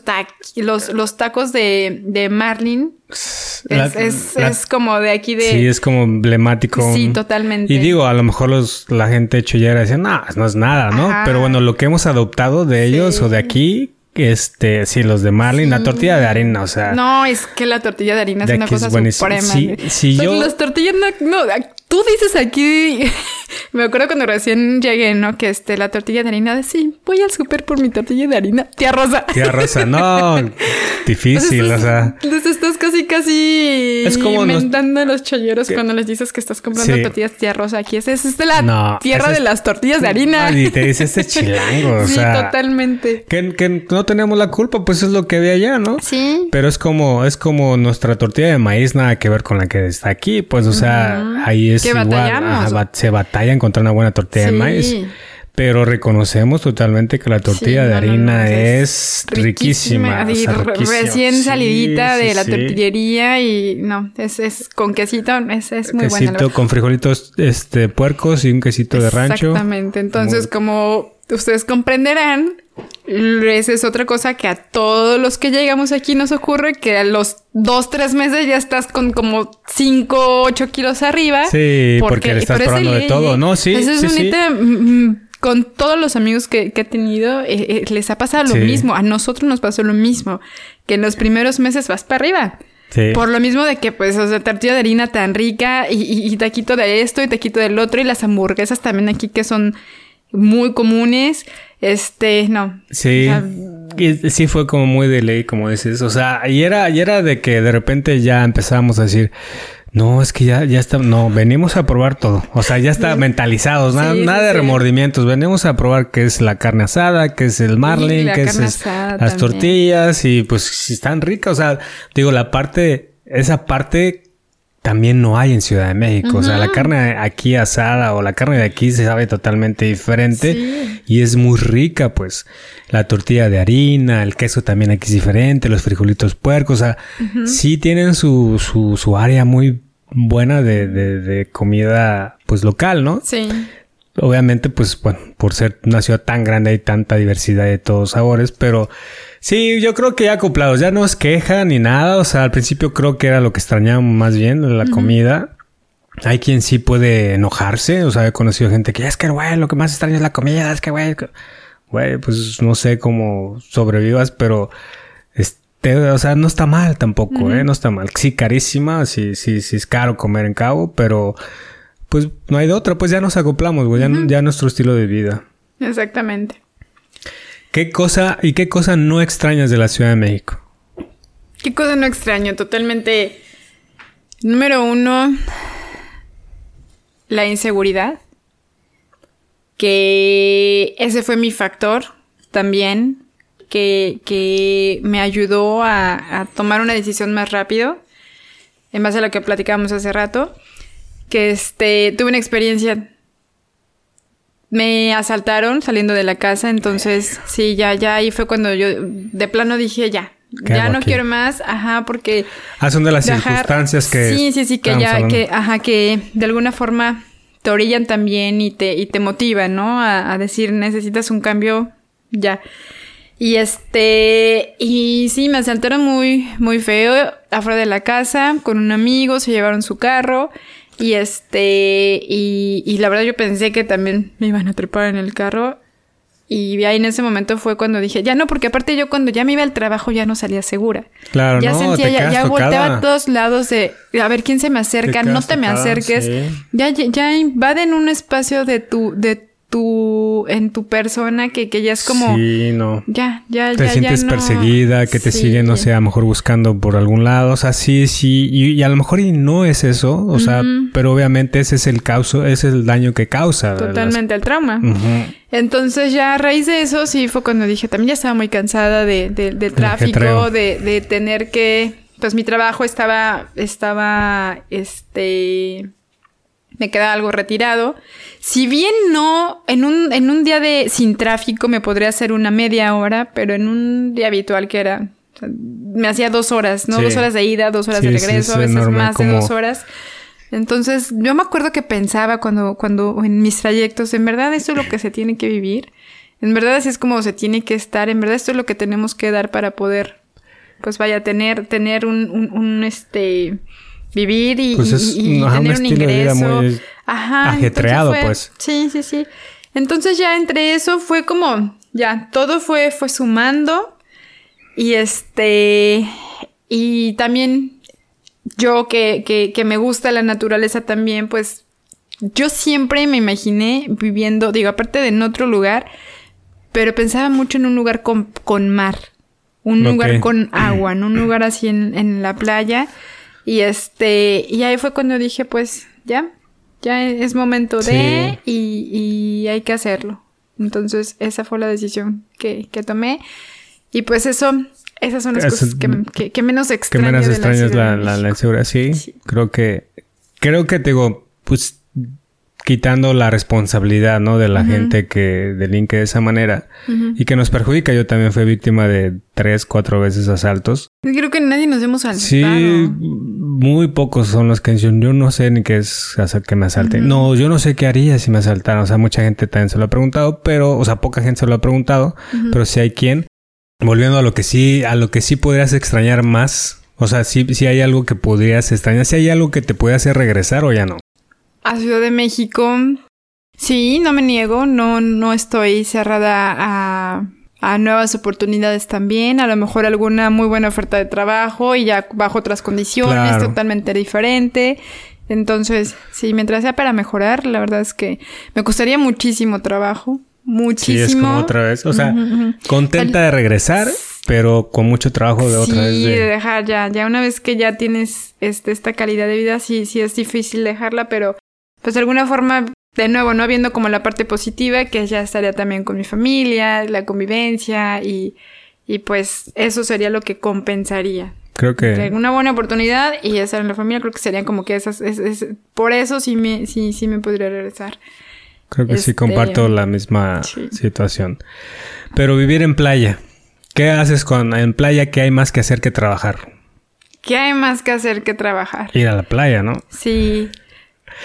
Speaker 2: los, los tacos de, de marlin. Es, es, como de aquí de...
Speaker 1: Sí, es como emblemático.
Speaker 2: Sí, totalmente.
Speaker 1: Y digo, a lo mejor los, la gente chollera dice, no, no es nada, ¿no? Pero bueno, lo que hemos adoptado de ellos o de aquí, este, sí, los de Marlin, la tortilla de harina, o sea.
Speaker 2: No, es que la tortilla de harina es una cosa suprema.
Speaker 1: Sí, sí yo...
Speaker 2: Las tortillas no, no, tú dices aquí, me acuerdo cuando recién llegué, ¿no? Que este, la tortilla de harina, sí, voy al súper por mi tortilla de harina. Tía Rosa.
Speaker 1: Tía Rosa, no, difícil, o sea.
Speaker 2: Entonces estás casi, casi es como inventando a los cholleros cuando les dices que estás comprando tortillas Tía Rosa. Aquí es, es de la tierra de las tortillas de harina.
Speaker 1: y te dice este chilango, o sea.
Speaker 2: Sí, totalmente.
Speaker 1: Que, que no tenemos la culpa, pues es lo que ve allá, ¿no?
Speaker 2: Sí.
Speaker 1: Pero es como, es como nuestra tortilla de maíz, nada que ver con la que está aquí, pues, o sea, ahí es igual. se batalla encontrar una buena tortilla de maíz. Pero reconocemos totalmente que la tortilla de harina es, riquísima.
Speaker 2: recién salidita de la tortillería y no, es, es con quesito, es, es muy
Speaker 1: quesito
Speaker 2: bueno.
Speaker 1: con frijolitos este, puercos y un quesito de rancho.
Speaker 2: Exactamente. Entonces, como ustedes comprenderán, esa es otra cosa que a todos los que llegamos aquí nos ocurre, que a los dos, tres meses ya estás con como cinco, ocho kilos arriba.
Speaker 1: Sí, porque, le estás probando de todo, ¿no? Sí,
Speaker 2: eso
Speaker 1: es sí,
Speaker 2: mm, mm, con todos los amigos que, he tenido, eh, eh, les ha pasado lo mismo. A nosotros nos pasó lo mismo. Que en los primeros meses vas para arriba. Sí. Por lo mismo de que, pues, o sea, tortilla de harina tan rica y, y, taquito de esto y taquito del otro y las hamburguesas también aquí que son muy comunes. Este, no.
Speaker 1: Sí. y sí fue como muy de ley, como dices. O sea, y era, y era de que de repente ya empezábamos a decir, no, es que ya, ya está, no, venimos a probar todo. O sea, ya está mentalizados, nada, nada de remordimientos. Venimos a probar qué es la carne asada, qué es el marlin, qué es las tortillas y pues si están ricas. O sea, digo, la parte, esa parte también no hay en Ciudad de México. O sea, la carne aquí asada o la carne de aquí se sabe totalmente diferente y es muy rica, pues. La tortilla de harina, el queso también aquí es diferente, los frijolitos puercos, o sea, sí tienen su, su, su, área muy buena de, de, de comida, pues local, ¿no?
Speaker 2: Sí.
Speaker 1: Obviamente, pues, bueno, por ser una ciudad tan grande hay tanta diversidad de todos sabores, pero Sí, yo creo que ya acoplados, ya no es queja ni nada. O sea, al principio creo que era lo que extrañaba más bien, la comida. Hay quien sí puede enojarse. O sea, he conocido gente que es que, güey, lo que más extraña es la comida. Es que, güey, güey, pues no sé cómo sobrevivas, pero este, o sea, no está mal tampoco, ¿eh? No está mal. Sí, carísima, sí, sí, sí es caro comer en Cabo, pero pues no hay de otra, pues ya nos acoplamos, güey, ya, ya nuestro estilo de vida.
Speaker 2: Exactamente.
Speaker 1: ¿Qué cosa y qué cosa no extrañas de la Ciudad de México?
Speaker 2: ¿Qué cosa no extraño? Totalmente. Número uno, la inseguridad. Que ese fue mi factor también. Que, me ayudó a, a, tomar una decisión más rápido. En base a lo que platicábamos hace rato. Que este, tuve una experiencia me asaltaron saliendo de la casa, entonces sí, ya, ya ahí fue cuando yo de plano dije ya, ya no quiero más, ajá, porque...
Speaker 1: Ah, son de las circunstancias que...
Speaker 2: Sí, sí, sí, que ya, que, ajá, que de alguna forma te orillan también y te, y te motivan, ¿no? A, a decir, necesitas un cambio, ya. Y este, y sí, me asaltaron muy, muy feo afuera de la casa con un amigo, se llevaron su carro y este, y, y la verdad yo pensé que también me iban a trepar en el carro. Y ahí en ese momento fue cuando dije, ya no, porque aparte yo cuando ya me iba al trabajo ya no salía segura.
Speaker 1: Claro,
Speaker 2: ya
Speaker 1: no,
Speaker 2: sentía,
Speaker 1: ya,
Speaker 2: ya volteaba a todos lados de, a ver quién se me acerca, no te me acerques. Ya, ya invaden un espacio de tu, de tu, en tu persona que, que ya es como...
Speaker 1: Sí, no.
Speaker 2: Ya, ya,
Speaker 1: te
Speaker 2: ya.
Speaker 1: sientes perseguida, que te siguen, no sé, a lo mejor buscando por algún lado. O sea, sí, sí. Y, a lo mejor y no es eso. O sea, pero obviamente ese es el causo, ese es el daño que causa.
Speaker 2: Totalmente el trauma. Entonces ya a raíz de eso sí fue cuando dije, también ya estaba muy cansada de, de, tráfico, de, de tener que... Pues mi trabajo estaba, estaba, este me queda algo retirado. Si bien no, en un, en un día de sin tráfico me podría hacer una media hora, pero en un día habitual que era, me hacía dos horas, ¿no? Dos horas de ida, dos horas de regreso, a veces más de dos horas. Entonces, yo me acuerdo que pensaba cuando, cuando en mis trayectos, en verdad esto es lo que se tiene que vivir. En verdad así es como se tiene que estar. En verdad esto es lo que tenemos que dar para poder, pues vaya, tener, tener un, un, un este, vivir y,
Speaker 1: pues tener un, ingreso. Ajá, ajetreado, pues.
Speaker 2: Sí, sí, sí. Entonces ya entre eso fue como, ya, todo fue, fue sumando. Y este, y también yo que, que, que me gusta la naturaleza también, pues yo siempre me imaginé viviendo, digo, aparte de en otro lugar, pero pensaba mucho en un lugar con, con mar, un lugar con agua, ¿no? Un lugar así en, en la playa. Y este, y ahí fue cuando dije, pues ya, ya es momento de y, y, hay que hacerlo. Entonces, esa fue la decisión que, que tomé. Y pues eso, esas son las cosas que, que, menos extraño.
Speaker 1: Que menos extraño es la, la, la, inseguridad, sí. Creo que, creo que te digo, pues quitando la responsabilidad, ¿no? De la gente que delinque de esa manera y que nos perjudica. Yo también fui víctima de tres, cuatro veces asaltos.
Speaker 2: Creo que nadie nos hemos asaltado.
Speaker 1: Sí, muy pocos son los que yo no sé ni qué es hacer que me asalten. No, yo no sé qué haría si me asaltaran. O sea, mucha gente también se lo ha preguntado, pero, o sea, poca gente se lo ha preguntado, pero si hay quien. Volviendo a lo que sí, a lo que sí podrías extrañar más. O sea, si, si hay algo que podrías extrañar, si hay algo que te puede hacer regresar o ya no
Speaker 2: a Ciudad de México, sí, no me niego, no, no estoy cerrada a, a nuevas oportunidades también, a lo mejor alguna muy buena oferta de trabajo y ya bajo otras condiciones, totalmente diferente. Entonces, sí, mientras sea para mejorar, la verdad es que me costaría muchísimo trabajo, muchísimo. Sí, es como
Speaker 1: otra vez, o sea, contenta de regresar pero con mucho trabajo de otra vez.
Speaker 2: Sí,
Speaker 1: de-
Speaker 2: de dejar ya. Ya una vez que ya tienes este, esta calidad de vida, sí, sí es difícil dejarla, pero pues de alguna forma, de nuevo, ¿no? Viendo como la parte positiva, que ya estaría también con mi familia, la convivencia y, y pues eso sería lo que compensaría.
Speaker 1: Creo
Speaker 2: Que una buena oportunidad y estar en la familia, creo que serían como que esas, es- es- por eso sí me, sí, sí me podría regresar.
Speaker 1: creo que sí
Speaker 2: este,
Speaker 1: comparto la misma
Speaker 2: sí.
Speaker 1: situación. Pero vivir en playa. ¿Qué haces con en playa que hay más que hacer que trabajar?
Speaker 2: ¿Qué hay más que hacer que trabajar?
Speaker 1: Ir a la playa, ¿no?
Speaker 2: Sí.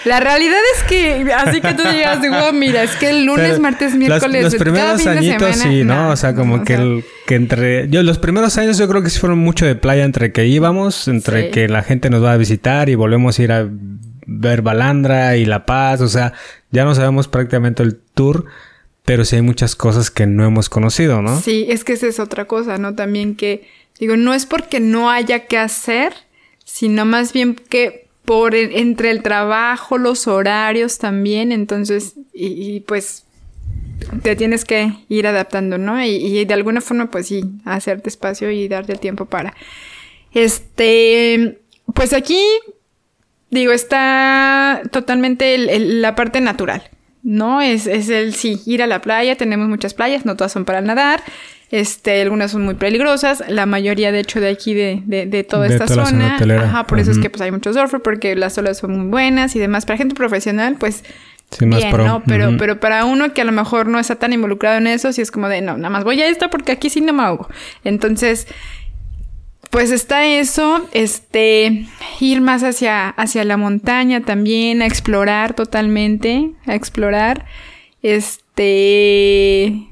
Speaker 2: La realidad es que, así que tú digas, wow, mira, es que el lunes,
Speaker 1: Pero
Speaker 2: martes, miércoles,
Speaker 1: Los,
Speaker 2: cada
Speaker 1: primeros
Speaker 2: fin de
Speaker 1: añitos
Speaker 2: semana,
Speaker 1: sí, ¿no?
Speaker 2: no,
Speaker 1: O sea, como
Speaker 2: no,
Speaker 1: que,
Speaker 2: o sea,
Speaker 1: el- que entre... Yo los primeros años yo creo que sí fueron mucho de playa entre que íbamos, entre
Speaker 2: Sí.
Speaker 1: que la gente nos va a visitar y volvemos a ir a ver Balandra y La Paz. O sea, ya no sabemos prácticamente el tour, pero sí hay muchas cosas que no hemos conocido, ¿no?
Speaker 2: Sí, es que esa es otra cosa, ¿no? También que, digo, no es porque no haya que hacer, sino más bien que por entre el trabajo, los horarios también, entonces, y, y, pues te tienes que ir adaptando, ¿no? Y, y de alguna forma, pues sí, hacerte espacio y darte tiempo para. Este, pues aquí, digo, está totalmente la parte natural, ¿no? Es, es el sí, ir a la playa, tenemos muchas playas, no todas son para nadar. Este, algunas son muy peligrosas, la mayoría de hecho de aquí de, de, de toda
Speaker 1: De
Speaker 2: esta
Speaker 1: toda zona.
Speaker 2: Ajá, por eso es que pues hay muchos surfer, porque las olas son muy buenas y demás. Para gente profesional, pues
Speaker 1: Sí, más
Speaker 2: bien,
Speaker 1: pro.
Speaker 2: ¿no? Pero, pero para uno que a lo mejor no está tan involucrado en eso, sí es como de, no, nada más voy a esto porque aquí sí no me ahogo. Entonces, pues está eso, este, ir más hacia, hacia la montaña también, a explorar totalmente, a explorar, este,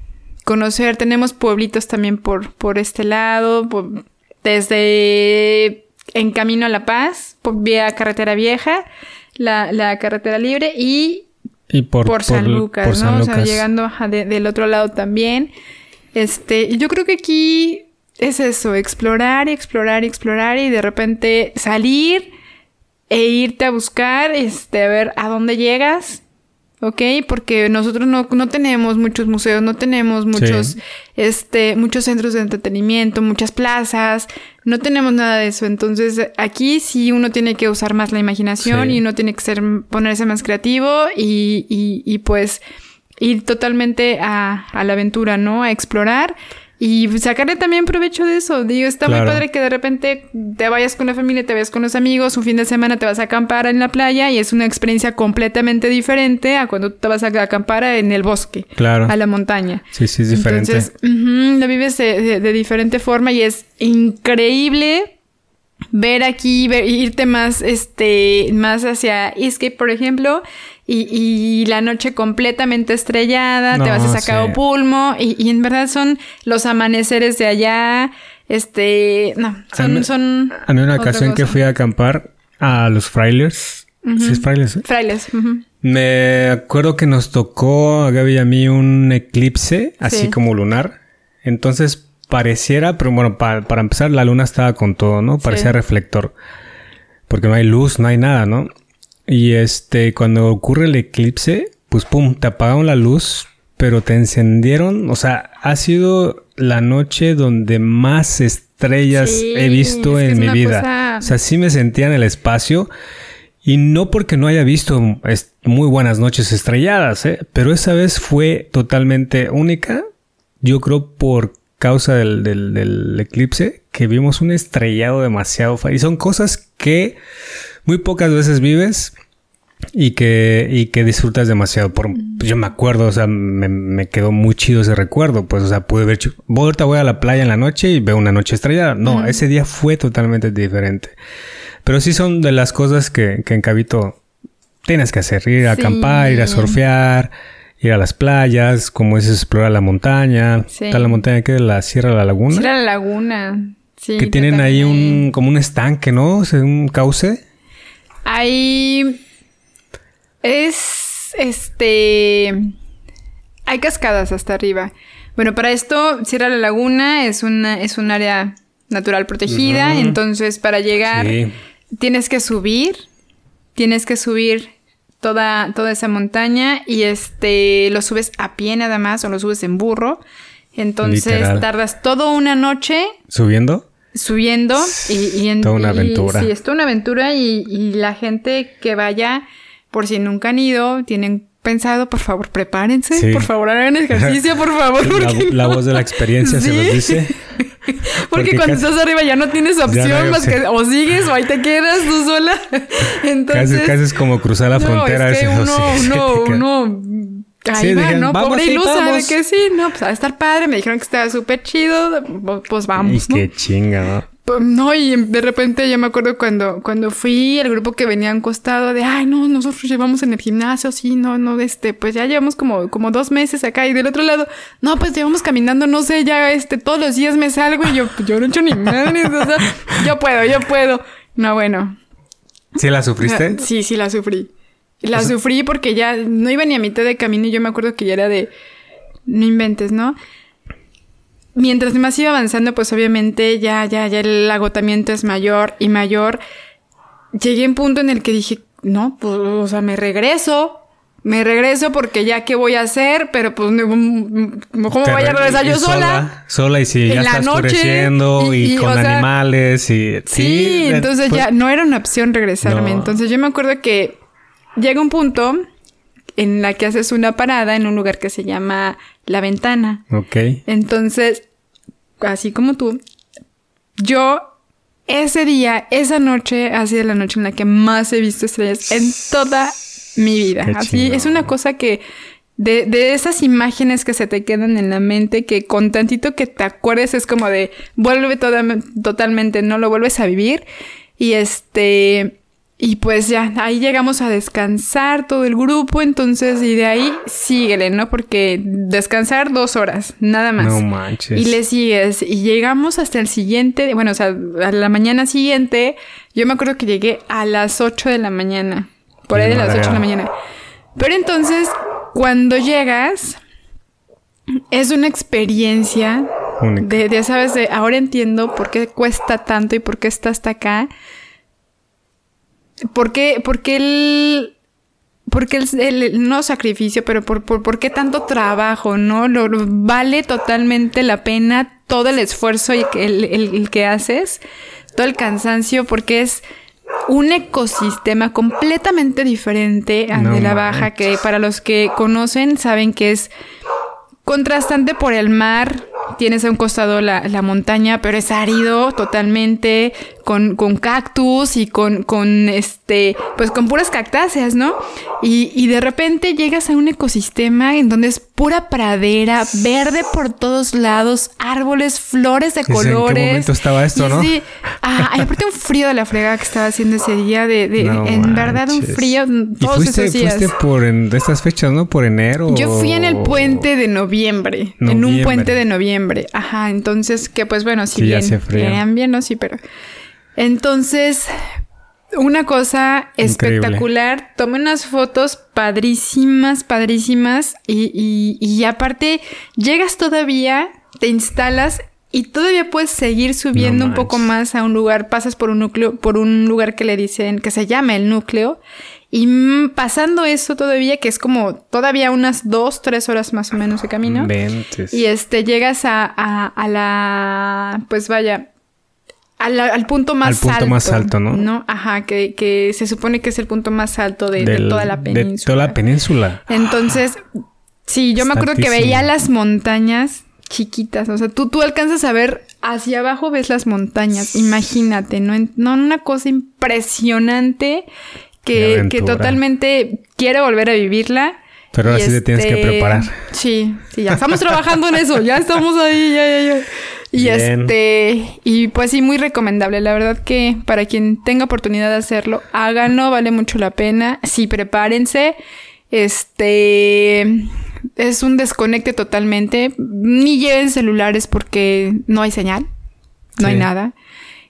Speaker 2: conocer, tenemos pueblitos también por, por este lado, por- desde en camino a La Paz, por vía carretera vieja, la, la carretera libre y
Speaker 1: Y por,
Speaker 2: por, San Lucas,
Speaker 1: por
Speaker 2: ¿no? O sea, llegando de- del otro lado también. Este, yo creo que aquí es eso, explorar y explorar y explorar y de repente salir e irte a buscar, este, a ver a dónde llegas, ¿ok? Porque nosotros no, no tenemos muchos museos, no tenemos muchos,
Speaker 1: Sí.
Speaker 2: este, muchos centros de entretenimiento, muchas plazas, no tenemos nada de eso. Entonces, aquí sí uno tiene que usar más la imaginación
Speaker 1: Sí.
Speaker 2: y uno tiene que ser, ponerse más creativo y, y, y pues ir totalmente a, a la aventura, ¿no? A explorar y sacarle también provecho de eso. Digo, está
Speaker 1: Claro.
Speaker 2: muy padre que de repente te vayas con la familia, te vayas con los amigos, un fin de semana te vas a acampar en la playa y es una experiencia completamente diferente a cuando te vas a acampar en el bosque,
Speaker 1: Claro.
Speaker 2: a la montaña.
Speaker 1: Sí, sí, es diferente.
Speaker 2: Entonces, ujú, lo vives de, de- de diferente forma y es increíble ver aquí, ver- irte más, este, más hacia Escape, por ejemplo, y, y la noche completamente estrellada, te vas a sacar
Speaker 1: sí.
Speaker 2: Pulmo, y, y en verdad son los amaneceres de allá, este, no,
Speaker 1: A
Speaker 2: son,
Speaker 1: mí-
Speaker 2: son
Speaker 1: A mí una ocasión que fui a acampar a los Frailers. Sí, es Frailers, ¿eh?
Speaker 2: Frailes, ujú.
Speaker 1: Me acuerdo que nos tocó a Gaby y a mí un eclipse, así
Speaker 2: Sí.
Speaker 1: como lunar. Entonces pareciera, pero bueno, pa- para empezar la luna estaba con todo, ¿no? Parecía
Speaker 2: Sí.
Speaker 1: reflector. Porque no hay luz, no hay nada, ¿no? Y este, cuando ocurre el eclipse, pues pum, te apagaron la luz, pero te encendieron. O sea, ha sido la noche donde más estrellas
Speaker 2: Sí,
Speaker 1: he visto
Speaker 2: es
Speaker 1: en mi vida.
Speaker 2: cosa-
Speaker 1: O sea, sí me sentía en el espacio. Y no porque no haya visto muy buenas noches estrelladas, ¿eh? pero esa vez fue totalmente única. Yo creo por causa del, del- del eclipse que vimos un estrellado demasiado. Y son cosas que muy pocas veces vives y que, y que disfrutas demasiado. Por, pues yo me acuerdo, o sea, me, me quedó muy chido ese recuerdo. Pues, o sea, pude ver. voy- Ahorita voy a la playa en la noche y veo una noche estrellada. No, ese día fue totalmente diferente. Pero sí son de las cosas que, que en Cabito tienes que hacer. Ir a
Speaker 2: Sí.
Speaker 1: acampar, ir a surfear, ir a las playas, como es explorar la montaña.
Speaker 2: Sí.
Speaker 1: Está la montaña que es la Sierra de la Laguna.
Speaker 2: Sí, era la laguna. Sí,
Speaker 1: que tienen ahí un, como un estanque, ¿no? O sea, un cauce.
Speaker 2: Hay. Es. Este. Hay cascadas hasta arriba. Bueno, para esto, Sierra la Laguna es una, es un área natural protegida. Entonces, para llegar,
Speaker 1: Sí.
Speaker 2: tienes que subir. Tienes que subir toda, toda esa montaña. Y este. Lo subes a pie nada más. O lo subes en burro. Entonces
Speaker 1: Literal.
Speaker 2: tardas toda una noche
Speaker 1: ¿Subiendo?
Speaker 2: Subiendo y, y en-
Speaker 1: Toda una
Speaker 2: y-
Speaker 1: aventura.
Speaker 2: Sí, es toda una aventura y, y la gente que vaya, por si nunca han ido, tienen pensado, por favor, prepárense,
Speaker 1: Sí.
Speaker 2: por favor, hagan ejercicio, por favor.
Speaker 1: La, voz de la experiencia se
Speaker 2: Sí.
Speaker 1: los dice.
Speaker 2: Porque,
Speaker 1: porque
Speaker 2: cuando
Speaker 1: casi-
Speaker 2: estás arriba ya no tienes opción
Speaker 1: no hay
Speaker 2: más que o sigues o ahí te quedas tú sola. Entonces,
Speaker 1: Casi, casi es como cruzar la frontera.
Speaker 2: Es que
Speaker 1: ese-
Speaker 2: uno, uno, uno, ahí
Speaker 1: Sí,
Speaker 2: va,
Speaker 1: dijeron,
Speaker 2: ¿no?
Speaker 1: "Vamos,
Speaker 2: Pobre
Speaker 1: sí,
Speaker 2: ilusa, de
Speaker 1: vamos".
Speaker 2: que sí, no, pues va a estar padre, me dijeron que estaba súper chido, pues vamos,
Speaker 1: Y
Speaker 2: ¿no?
Speaker 1: qué chinga, ¿no?
Speaker 2: Pues, No, y de repente yo me acuerdo cuando, cuando fui, el grupo que venía a un costado de, ay, no, nosotros llevamos en el gimnasio, sí, no, no, este, pues ya llevamos como, como dos meses acá y del otro lado, no, pues llevamos caminando, no sé, ya, este, todos los días me salgo y yo, pues, yo no he hecho ni madre, o sea, yo puedo, yo puedo. No, bueno.
Speaker 1: ¿Sí la sufriste?
Speaker 2: Sí, sí, la sufrí. La sufrí porque ya no iba ni a mitad de camino y yo me acuerdo que ya era de, no inventes, ¿no? Mientras más iba avanzando, pues obviamente ya, ya, ya el agotamiento es mayor y mayor. Llegué a un punto en el que dije, no, pues, o sea, me regreso. Me regreso porque ya qué voy a hacer, pero pues, ¿cómo
Speaker 1: Te
Speaker 2: voy a
Speaker 1: re-
Speaker 2: regresar yo sola?
Speaker 1: Sola y si
Speaker 2: En
Speaker 1: ya
Speaker 2: la
Speaker 1: está
Speaker 2: noche,
Speaker 1: y,
Speaker 2: y- y,
Speaker 1: con
Speaker 2: sea,
Speaker 1: animales y...
Speaker 2: Sí,
Speaker 1: eh,
Speaker 2: entonces
Speaker 1: pues,
Speaker 2: ya no era una opción regresarme.
Speaker 1: No.
Speaker 2: Entonces yo me acuerdo que llega un punto en la que haces una parada en un lugar que se llama La Ventana.
Speaker 1: Ok.
Speaker 2: Entonces, así como tú, yo ese día, esa noche, ha sido la noche en la que más he visto estrellas en toda mi vida.
Speaker 1: Qué
Speaker 2: Así es una cosa que de, de esas imágenes que se te quedan en la mente, que con tantito que te acuerdes es como de vuelve toda- totalmente, no lo vuelves a vivir. Y este. Y pues ya, ahí llegamos a descansar todo el grupo, entonces, y de ahí síguele, ¿no? Porque descansar dos horas, nada más.
Speaker 1: No manches.
Speaker 2: Y le sigues. Y llegamos hasta el siguiente, bueno, o sea, a la mañana siguiente, yo me acuerdo que llegué a las 8 de la mañana. Por ahí de las 8 de la mañana. Pero entonces, cuando llegas, es una experiencia de, de, sabes, de ahora entiendo por qué cuesta tanto y por qué está hasta acá. ¿Por qué, por qué el, por qué el, el- no sacrificio, pero por, por, por qué tanto trabajo, ¿no? Lo, lo- vale totalmente la pena todo el esfuerzo y el, el- que haces, todo el cansancio, porque es un ecosistema completamente diferente al
Speaker 1: No
Speaker 2: de la baja, que para los que conocen saben que es contrastante por el mar. Tienes a un costado la, la montaña, pero es árido totalmente, con, con cactus y con, con este, pues con puras cactáceas, ¿no? Y, y de repente llegas a un ecosistema en donde es pura pradera, verde por todos lados, árboles, flores de
Speaker 1: Dice, ¿en qué
Speaker 2: colores.
Speaker 1: momento estaba esto,
Speaker 2: Y
Speaker 1: no?
Speaker 2: Sí, ah, y aparte un frío de la fregada que estaba haciendo ese día, de, de-
Speaker 1: No
Speaker 2: en verdad un
Speaker 1: manches.
Speaker 2: frío
Speaker 1: ¿Y
Speaker 2: todos
Speaker 1: fuiste,
Speaker 2: esos días.
Speaker 1: fuiste por en, de estas fechas, no? Por enero.
Speaker 2: Yo fui en el puente de noviembre, en un
Speaker 1: Noviembre.
Speaker 2: puente de noviembre. Ajá, entonces que pues bueno, si
Speaker 1: Sí,
Speaker 2: bien eran bien, no, sí, pero entonces una cosa
Speaker 1: Increíble.
Speaker 2: espectacular. Tomé unas fotos padrísimas, padrísimas y, y, y aparte llegas todavía, te instalas y todavía puedes seguir subiendo
Speaker 1: No
Speaker 2: un poco más a un lugar, pasas por un núcleo, por un lugar que le dicen que se llama el núcleo y pasando eso todavía que es como todavía unas dos, tres horas más o menos de camino.
Speaker 1: Inventes.
Speaker 2: Y este, llegas a, a, a la, pues vaya, a la- al punto más
Speaker 1: Al punto
Speaker 2: alto.
Speaker 1: más alto, ¿no?
Speaker 2: Ajá, que, que se supone que es el punto más alto de, de toda la
Speaker 1: De
Speaker 2: península.
Speaker 1: toda la península.
Speaker 2: Entonces, sí, yo me acuerdo que veía las montañas chiquitas, o sea, tú, tú alcanzas a ver hacia abajo, ves las montañas, imagínate, ¿no? En- no, una cosa impresionante que, que totalmente quiero volver a vivirla.
Speaker 1: Pero ahora
Speaker 2: Y
Speaker 1: sí te tienes que
Speaker 2: este,
Speaker 1: preparar.
Speaker 2: Sí, sí, ya estamos trabajando en eso, ya estamos ahí, ya, ya, ya. Y
Speaker 1: Bien.
Speaker 2: este, y pues sí, muy recomendable. La verdad que para quien tenga oportunidad de hacerlo, háganlo, vale mucho la pena. Sí, prepárense. Este es un desconecte totalmente. Ni lleven celulares porque no hay señal, no hay nada.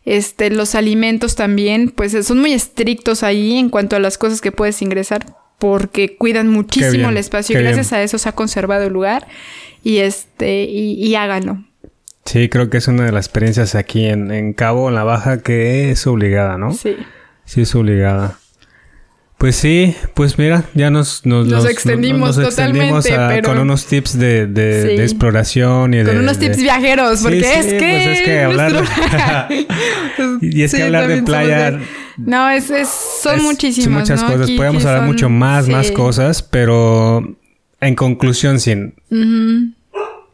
Speaker 2: Este, los alimentos también, pues son muy estrictos ahí en cuanto a las cosas que puedes ingresar, porque cuidan muchísimo
Speaker 1: bien,
Speaker 2: el espacio y gracias
Speaker 1: bien.
Speaker 2: a eso se ha conservado el lugar. Y este, y, y háganlo.
Speaker 1: Sí, creo que es una de las experiencias aquí en, en Cabo, en la Baja, que es obligada, ¿no?
Speaker 2: Sí.
Speaker 1: Sí, es obligada. Pues sí, pues mira, ya nos,
Speaker 2: nos, nos, extendimos totalmente, pero...
Speaker 1: con unos tips de, de, exploración y de...
Speaker 2: Con unos tips viajeros, porque es, que
Speaker 1: pues es que hablar... y es que hablar de playa...
Speaker 2: No, es, es son muchísimas.
Speaker 1: muchas
Speaker 2: ¿no?
Speaker 1: cosas. Podemos hablar mucho más, más cosas, pero en conclusión, sin...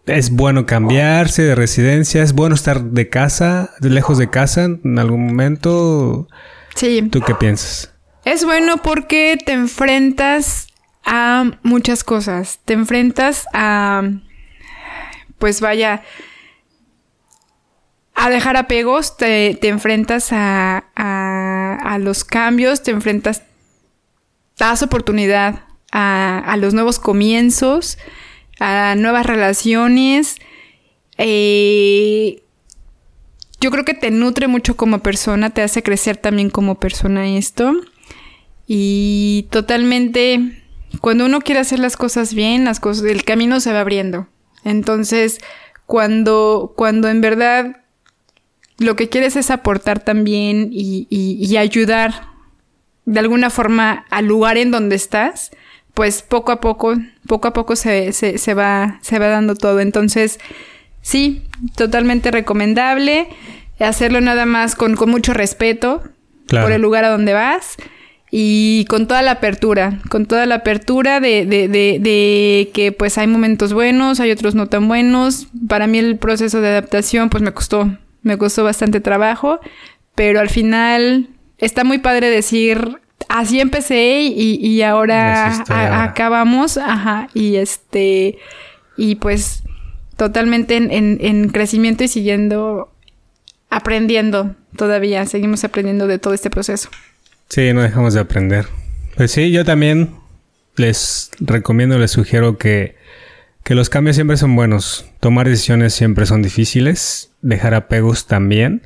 Speaker 1: Es bueno cambiarse de residencia, es bueno estar de casa, lejos de casa en algún momento.
Speaker 2: Sí.
Speaker 1: ¿Tú qué piensas?
Speaker 2: Es bueno porque te enfrentas a muchas cosas. Te enfrentas a, pues vaya, a dejar apegos, te, te enfrentas a, a, los cambios, te enfrentas, das oportunidad a, a los nuevos comienzos, a nuevas relaciones. Eh, yo creo que te nutre mucho como persona, te hace crecer también como persona esto. Y totalmente, cuando uno quiere hacer las cosas bien, las cosas, el camino se va abriendo. Entonces, cuando, cuando en verdad lo que quieres es aportar también y, y, ayudar de alguna forma al lugar en donde estás, pues poco a poco, poco a poco se, se, se, va, se va dando todo. Entonces, sí, totalmente recomendable hacerlo nada más con, con mucho respeto por el lugar a donde vas y con toda la apertura, con toda la apertura de, de, de, de, que pues hay momentos buenos, hay otros no tan buenos. Para mí el proceso de adaptación pues me costó, me costó bastante trabajo, pero al final está muy padre decir, así empecé y, y ahora, acabamos, ajá, y este, y pues totalmente en, en, en crecimiento y siguiendo aprendiendo todavía, seguimos aprendiendo de todo este proceso.
Speaker 1: Sí, no dejamos de aprender. Pues sí, yo también les recomiendo, les sugiero que, que los cambios siempre son buenos. Tomar decisiones siempre son difíciles. Dejar apegos también.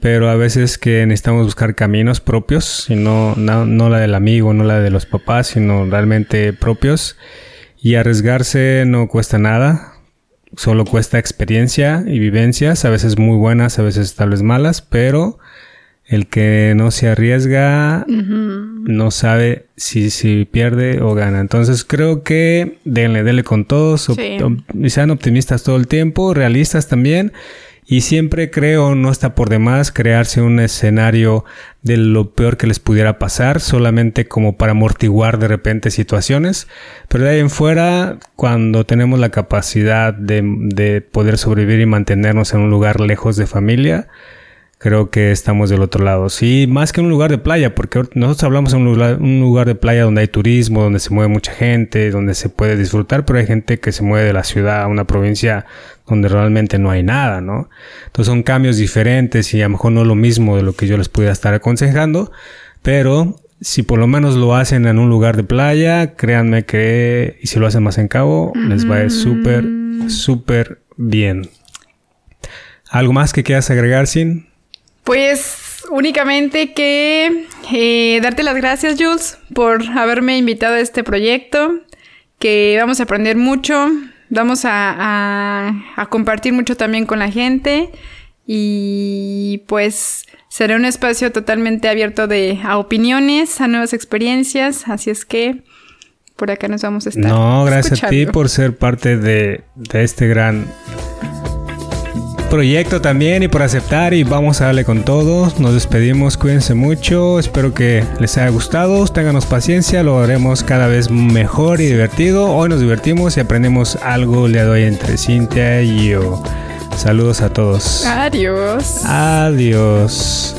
Speaker 1: Pero a veces que necesitamos buscar caminos propios. Y no, no, no la del amigo, no la de los papás, sino realmente propios. Y arriesgarse no cuesta nada. Solo cuesta experiencia y vivencias. A veces muy buenas, a veces tal vez malas. Pero el que no se arriesga no sabe si, si pierde o gana. Entonces creo que denle, denle con todos. Y sean optimistas todo el tiempo, realistas también. Y siempre creo, no está por demás, crearse un escenario de lo peor que les pudiera pasar, solamente como para amortiguar de repente situaciones. Pero de ahí en fuera, cuando tenemos la capacidad de, de poder sobrevivir y mantenernos en un lugar lejos de familia, creo que estamos del otro lado. Sí, más que un lugar de playa, porque nosotros hablamos de un lugar, un lugar de playa donde hay turismo, donde se mueve mucha gente, donde se puede disfrutar, pero hay gente que se mueve de la ciudad a una provincia donde realmente no hay nada, ¿no? Entonces son cambios diferentes y a lo mejor no lo mismo de lo que yo les pudiera estar aconsejando, pero si por lo menos lo hacen en un lugar de playa, créanme que, y si lo hacen más en cabo, les va a ir súper, súper bien. ¿Algo más que quieras agregar, Sin?
Speaker 2: Pues únicamente que eh, darte las gracias, Jules, por haberme invitado a este proyecto, que vamos a aprender mucho, vamos a, compartir mucho también con la gente y pues será un espacio totalmente abierto de, a opiniones, a nuevas experiencias, así es que por acá nos vamos a estar.
Speaker 1: No, gracias a ti por ser parte de, de este gran proyecto también y por aceptar y vamos a darle con todo. Nos despedimos, cuídense mucho, espero que les haya gustado, ténganos paciencia, lo haremos cada vez mejor y divertido. Hoy nos divertimos y aprendemos algo le doy entre Cintia y yo. Saludos a todos.
Speaker 2: Adiós.
Speaker 1: Adiós.